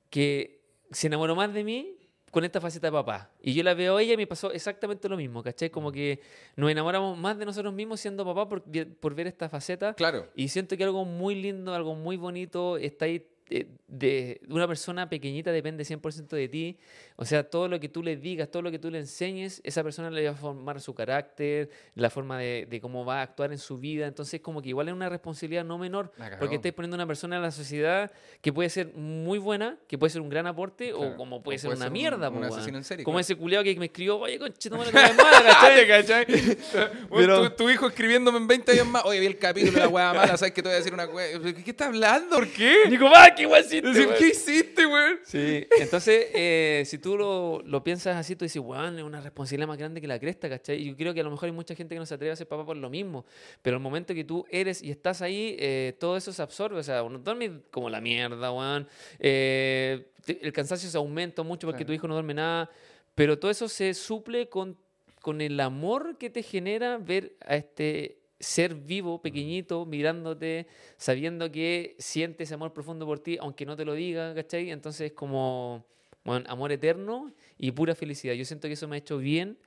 que se enamoró más de mí con esta faceta de papá. Y yo la veo a ella y me pasó exactamente lo mismo, ¿cachai? Como que nos enamoramos más de nosotros mismos siendo papá por, por ver esta faceta. Claro. Y siento que algo muy lindo, algo muy bonito está ahí. Eh, De, de una persona pequeñita depende 100% de ti. O sea, todo lo que tú le digas, todo lo que tú le enseñes, esa persona le va a formar su carácter, la forma de, de cómo va a actuar en su vida. Entonces, como que igual es una responsabilidad no menor, cagó. porque estáis poniendo una persona en la sociedad que puede ser muy buena, que puede ser un gran aporte, Claro. o como puede O ser puede una ser un- mierda. un weón. asesino en serie, Como claro. ese culiao que me escribió, oye, mala, que es mala, ¿cachai? ¿Cachai? (laughs) Pero- tu, tu hijo escribiéndome en 20 años más. Oye, vi el capítulo de la hueá mala, ¿sabes que te voy a decir una hueá? ¿Qué, estás hablando? ¿Por qué? Nico, qué hiciste, Decir. ¿Qué hiciste, weón? Sí, entonces, eh, si tú lo, lo piensas así, tú dices, weón, es una responsabilidad más grande que la cresta, ¿cachai? Y yo creo que a lo mejor hay mucha gente que no se atreve a ser papá por lo mismo, pero el momento que tú eres y estás ahí, eh, todo eso se absorbe, o sea, uno duerme como la mierda, weón, eh, el cansancio se aumenta mucho porque Claro. tu hijo no duerme nada, pero todo eso se suple con, con el amor que te genera ver a este ser vivo, pequeñito, mirándote, sabiendo que siente ese amor profundo por ti, aunque no te lo diga, ¿cachai? Entonces es como, bueno, amor eterno y pura felicidad. Yo siento que eso me ha hecho bien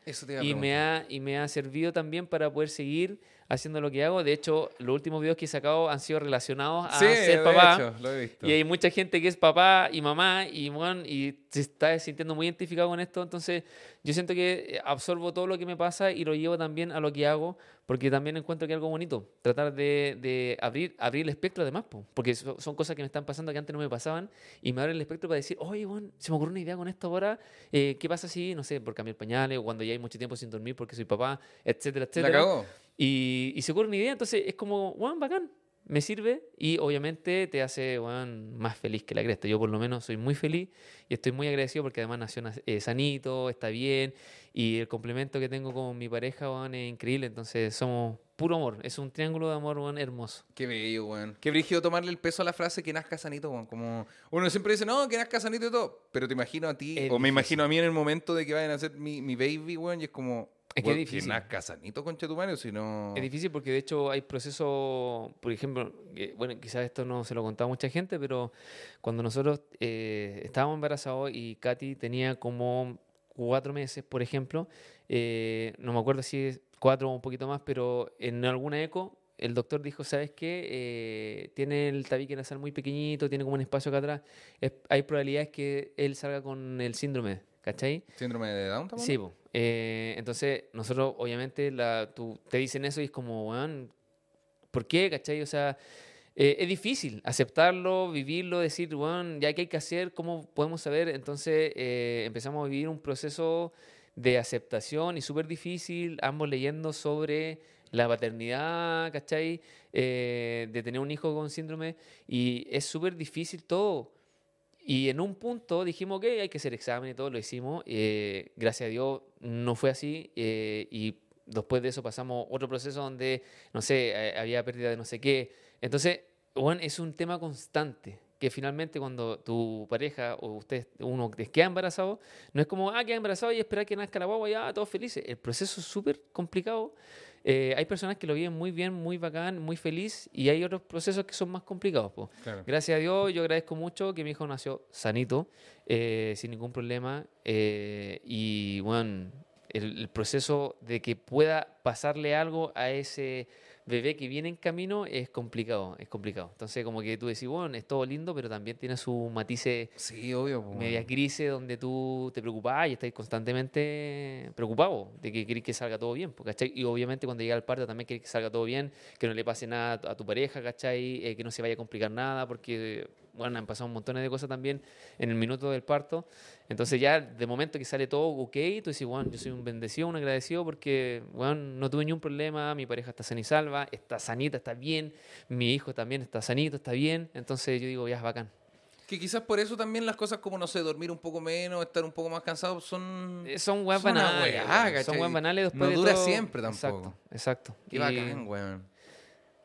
y me, ha, y me ha servido también para poder seguir haciendo lo que hago. De hecho, los últimos videos que he sacado han sido relacionados a Sí, ser de papá. hecho, lo he visto. Y hay mucha gente que es papá y mamá y, bueno, y se está sintiendo muy identificado con esto. Entonces, yo siento que absorbo todo lo que me pasa y lo llevo también a lo que hago, porque también encuentro que es algo bonito. Tratar de, de abrir, abrir el espectro además, po, porque so- son cosas que me están pasando que antes no me pasaban y me abren el espectro para decir, oye, bueno, se me ocurrió una idea con esto ahora. eh, ¿Qué pasa si, no sé, por cambiar pañales o cuando ya hay mucho tiempo sin dormir porque soy papá, etcétera, La etcétera? cagó. Y, y se ocurre una idea, entonces es como, weón, bacán, me sirve y obviamente te hace, weón, más feliz que la cresta. Yo por lo menos soy muy feliz y estoy muy agradecido porque además nació eh, sanito, está bien y el complemento que tengo con mi pareja, weón, es increíble. Entonces somos puro amor, es un triángulo de amor, weón, hermoso. Qué bello, weón. Qué brígido tomarle el peso a la frase que nazca sanito, weón. Como uno siempre dice, no, que nazca sanito y todo. Pero te imagino a ti, Es o me imagino a mí en el momento de que vayan a ser mi, mi baby, weón, y es como, Es que es difícil. nazca sanito, concha tu madre, si no... Es difícil porque de hecho hay procesos, por ejemplo, que, bueno, quizás esto no se lo contaba a mucha gente, pero cuando nosotros eh, estábamos embarazados y Katy tenía como cuatro meses, por ejemplo, eh, no me acuerdo si es cuatro o un poquito más, pero en alguna eco el doctor dijo, ¿sabes qué? Eh, tiene el tabique nasal muy pequeñito, tiene como un espacio acá atrás. Es- hay probabilidades que él salga con el síndrome, ¿cachai? ¿Síndrome de Down también? Sí. Eh, entonces nosotros obviamente la, tú, te dicen eso y es como, weón, ¿por qué? ¿Cachai? O sea, eh, es difícil aceptarlo, vivirlo, decir, weón, ya qué hay que hacer, cómo podemos saber. Entonces eh, empezamos a vivir un proceso de aceptación y súper difícil, ambos leyendo sobre la paternidad, ¿cachai? Eh, de tener un hijo con síndrome y es súper difícil todo. Y en un punto dijimos, ok, hay que hacer examen y todo, lo hicimos. eh, gracias a Dios no fue así. eh, y después de eso pasamos otro proceso donde, no sé, eh, había pérdida de no sé qué. Entonces, bueno, es un tema constante. Que finalmente cuando tu pareja o usted, uno queda embarazado, no es como, ah, queda embarazado y esperar que nazca la guagua, ya, todos felices. El proceso es súper complicado. Eh, hay personas que lo viven muy bien, muy bacán, muy feliz, y hay otros procesos que son más complicados. Claro. Gracias a Dios, yo agradezco mucho que mi hijo nació sanito, eh, sin ningún problema. eh, y bueno, el, el proceso de que pueda pasarle algo a ese bebé que viene en camino es complicado, es complicado. Entonces, como que tú decís, bueno, es todo lindo, pero también tiene su matices Sí, obvio. po, media weón. crisis donde tú te preocupás y estás constantemente preocupado de que querés que salga todo bien, po, ¿cachai? Y obviamente cuando llega al parto también querés que salga todo bien, que no le pase nada a tu- a tu pareja, ¿cachai? Eh, que no se vaya a complicar nada, porque, bueno, han pasado un montón de cosas también en el minuto del parto. Entonces ya de momento que sale todo ok, tú dices, bueno, yo soy un bendecido, un agradecido porque, bueno, no tuve ni un problema, mi pareja está sana y salva, está sanita, está bien, mi hijo también está sanito, está bien. Entonces yo digo, ya es bacán. Que quizás por eso también las cosas como, no sé, dormir un poco menos, estar un poco más cansado, son... Eh, Son weas banales. ¿cachai? son weas banales después No de dura todo. siempre tampoco. Exacto, exacto. Qué Y- bacán, weón.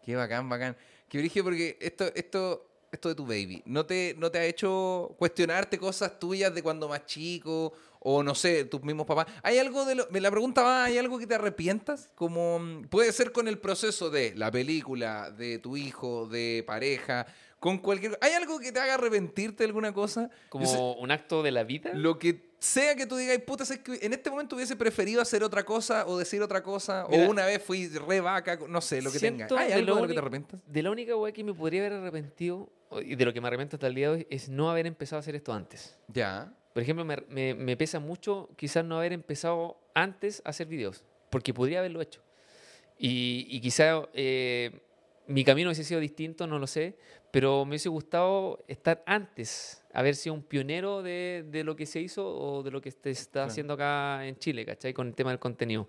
Qué bacán, bacán. Qué brillo porque esto, esto, esto de tu baby, ¿no te, ¿no te ha hecho cuestionarte cosas tuyas de cuando más chico? O no sé, tus mismos papás. ¿Hay algo de lo, me la pregunta va, ¿hay algo que te arrepientas? Como mm, puede ser con el proceso de la película, de tu hijo, de pareja, con cualquier ¿Hay algo que te haga arrepentirte de alguna cosa? Yo sé- Como un acto de la vida. lo que sea que tú digas, puta, es que en este momento hubiese preferido hacer otra cosa o decir otra cosa, Mira, o una vez fui re vaca, no sé, lo que tenga. ¿Hay de algo lo de lo que te arrepientas? De la única wea que me podría haber arrepentido, y de lo que me arrepiento hasta el día de hoy, es no haber empezado a hacer esto antes. Ya. Por ejemplo, me, me- me pesa mucho quizás no haber empezado antes a hacer videos, porque podría haberlo hecho. Y, y quizá eh, mi camino hubiese sido distinto, no lo sé, pero me hubiese gustado estar antes, haber sido un pionero de, de lo que se hizo o de lo que se está Claro. haciendo acá en Chile, ¿cachai? Con el tema del contenido.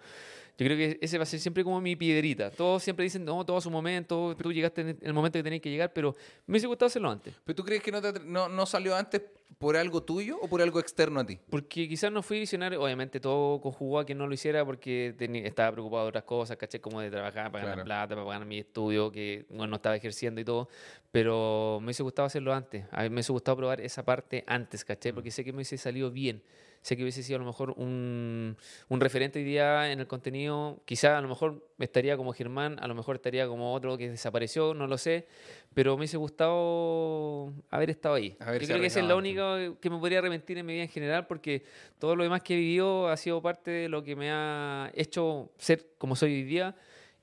Yo creo que ese va a ser siempre como mi piedrita. Todos siempre dicen, no, todo a su momento, tú llegaste en el momento que tenías que llegar, pero me hubiese gustado hacerlo antes. ¿Pero tú crees que no, te no, no salió antes por algo tuyo o por algo externo a ti? Porque quizás no fui visionario, obviamente todo conjugó a que no lo hiciera porque teni- estaba preocupado de otras cosas, ¿cachai? Como de trabajar para ganar Claro. plata, para pagar mi estudio, que bueno, no estaba ejerciendo y todo, pero me hubiese gustado hacerlo antes, a mí me hubiese gustado probar esa parte antes, ¿cachai? Porque sé que me hubiese salido bien, sé que hubiese sido a lo mejor un, un referente hoy día en el contenido, quizá a lo mejor estaría como Germán, a lo mejor estaría como otro que desapareció, no lo sé, pero me hubiese gustado haber estado ahí. Yo creo que esa es la única que me podría arrepentir en mi vida en general, porque todo lo demás que he vivido ha sido parte de lo que me ha hecho ser como soy hoy día.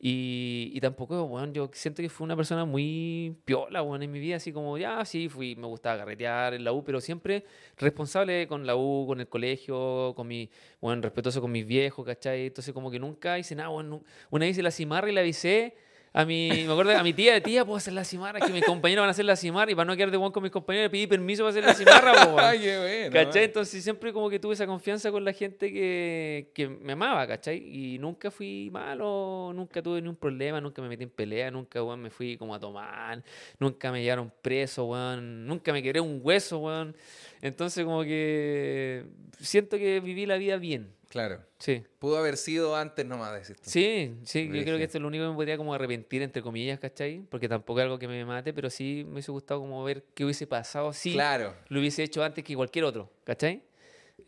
Y, y tampoco, bueno, yo siento que fui una persona muy piola, bueno, en mi vida, así como, ya, sí, fui, me gustaba carretear en la U, pero siempre responsable con la U, con el colegio, con mi, bueno, respetuoso con mis viejos, ¿cachai? Entonces como que nunca hice nada, bueno, una vez hice la cimarra y la avisé a mi, me acuerdo a mi tía, tía, puedo hacer la cimarra, que mis compañeros van a hacer la cimarra y para no quedar de buen con mis compañeros le pedí permiso para hacer la cimarra, po, (laughs) qué bueno. ¿Cachai? Entonces siempre como que tuve esa confianza con la gente que, que me amaba, ¿cachai? Y nunca fui malo, nunca tuve ni un problema, nunca me metí en pelea, nunca, weón, me fui como a tomar, nunca me llevaron preso, weón, nunca me quebré un hueso, weón. Entonces como que siento que viví la vida bien, Claro. sí. Pudo haber sido antes nomás, decís tú. Sí, sí, yo creo que esto es lo único que me podría como arrepentir, entre comillas, ¿cachai? Porque tampoco es algo que me mate, pero sí me hubiese gustado como ver qué hubiese pasado si Claro. lo hubiese hecho antes que cualquier otro, ¿cachai?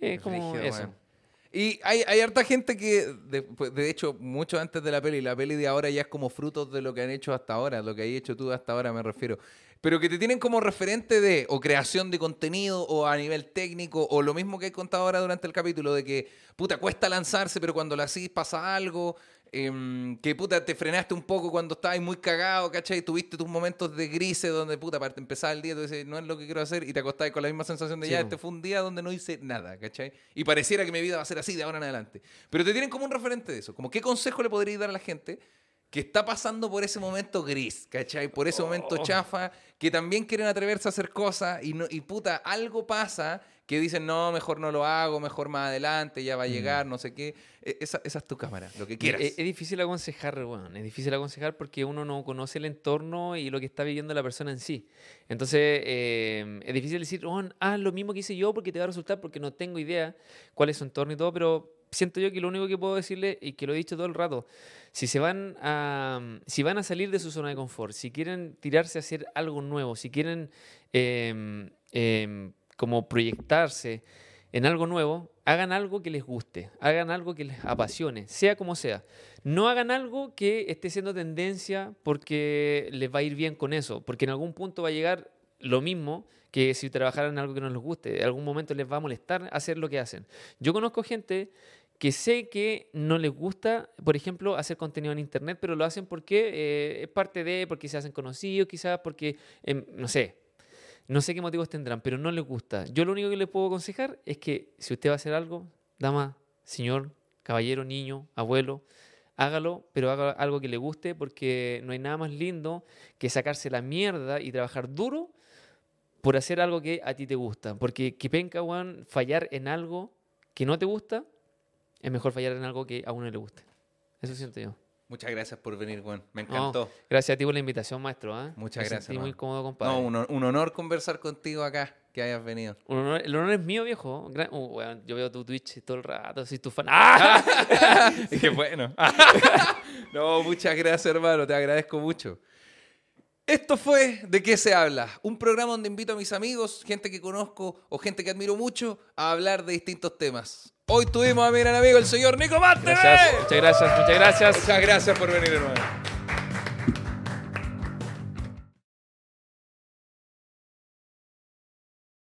Es como eso. Y hay, hay harta gente que, de, pues, de hecho, mucho antes de la peli, la peli de ahora ya es como frutos de lo que han hecho hasta ahora, lo que has hecho tú hasta ahora me refiero. Pero que te tienen como referente de o creación de contenido o a nivel técnico o lo mismo que he contado ahora durante el capítulo de que, puta, cuesta lanzarse, pero cuando lo hacís pasa algo. em, que puta te frenaste un poco cuando estabas muy cagado, ¿cachai? Tuviste tus momentos de grises donde puta, para empezar el día, tú dices, no es lo que quiero hacer, y te acostás con la misma sensación de Sí, ya, este fue un día donde no hice nada, ¿cachai? Y pareciera que mi vida va a ser así de ahora en adelante. Pero te tienen como un referente de eso. Como, ¿qué consejo le podrías dar a la gente que está pasando por ese momento gris, ¿cachai? Por ese momento Oh. chafa, que también quieren atreverse a hacer cosas y, no, y puta, algo pasa que dicen, no, mejor no lo hago, mejor más adelante, ya va a llegar, no sé qué. E- Esa, esa es tu cámara, lo que quieras. Es, es difícil aconsejar, weón. Es difícil aconsejar porque uno no conoce el entorno y lo que está viviendo la persona en sí. Entonces, eh, es difícil decir, weón, haz lo mismo que hice yo porque te va a resultar porque no tengo idea cuál es su entorno y todo, pero siento yo que lo único que puedo decirle, y que lo he dicho todo el rato, si se van a, si van a salir de su zona de confort, si quieren tirarse a hacer algo nuevo, si quieren em, em, como proyectarse en algo nuevo, hagan algo que les guste, hagan algo que les apasione, sea como sea. No hagan algo que esté siendo tendencia porque les va a ir bien con eso, porque en algún punto va a llegar lo mismo que si trabajaran en algo que no les guste. En algún momento les va a molestar hacer lo que hacen. Yo conozco gente que sé que no les gusta, por ejemplo, hacer contenido en internet, pero lo hacen porque eh, es parte de, porque se hacen conocidos, quizás porque, em, no sé, no sé qué motivos tendrán, pero no les gusta. Yo lo único que les puedo aconsejar es que si usted va a hacer algo, dama, señor, caballero, niño, abuelo, hágalo, pero haga algo que le guste, porque no hay nada más lindo que sacarse la mierda y trabajar duro por hacer algo que a ti te gusta. Porque que penca, weón, fallar en algo que no te gusta, es mejor fallar en algo que a uno le guste. Eso siento yo. Muchas gracias por venir, Juan. Me No, encantó. gracias a ti por la invitación, maestro. ¿ah? Muchas Me gracias, sentí muy cómodo, compadre. No, un, un honor conversar contigo acá, que hayas venido. Un honor- el honor es mío, viejo. Gra- uh, weón, yo veo tu Twitch todo el rato, soy tu fan. ¡Ah! (laughs) Que bueno. (laughs) no, muchas gracias, hermano. Te agradezco mucho. Esto fue De qué se habla, un programa donde invito a mis amigos, gente que conozco o gente que admiro mucho, a hablar de distintos temas. Hoy tuvimos a mi gran amigo, el señor Nico Marte. Muchas gracias, muchas gracias. Muchas gracias por venir, hermano.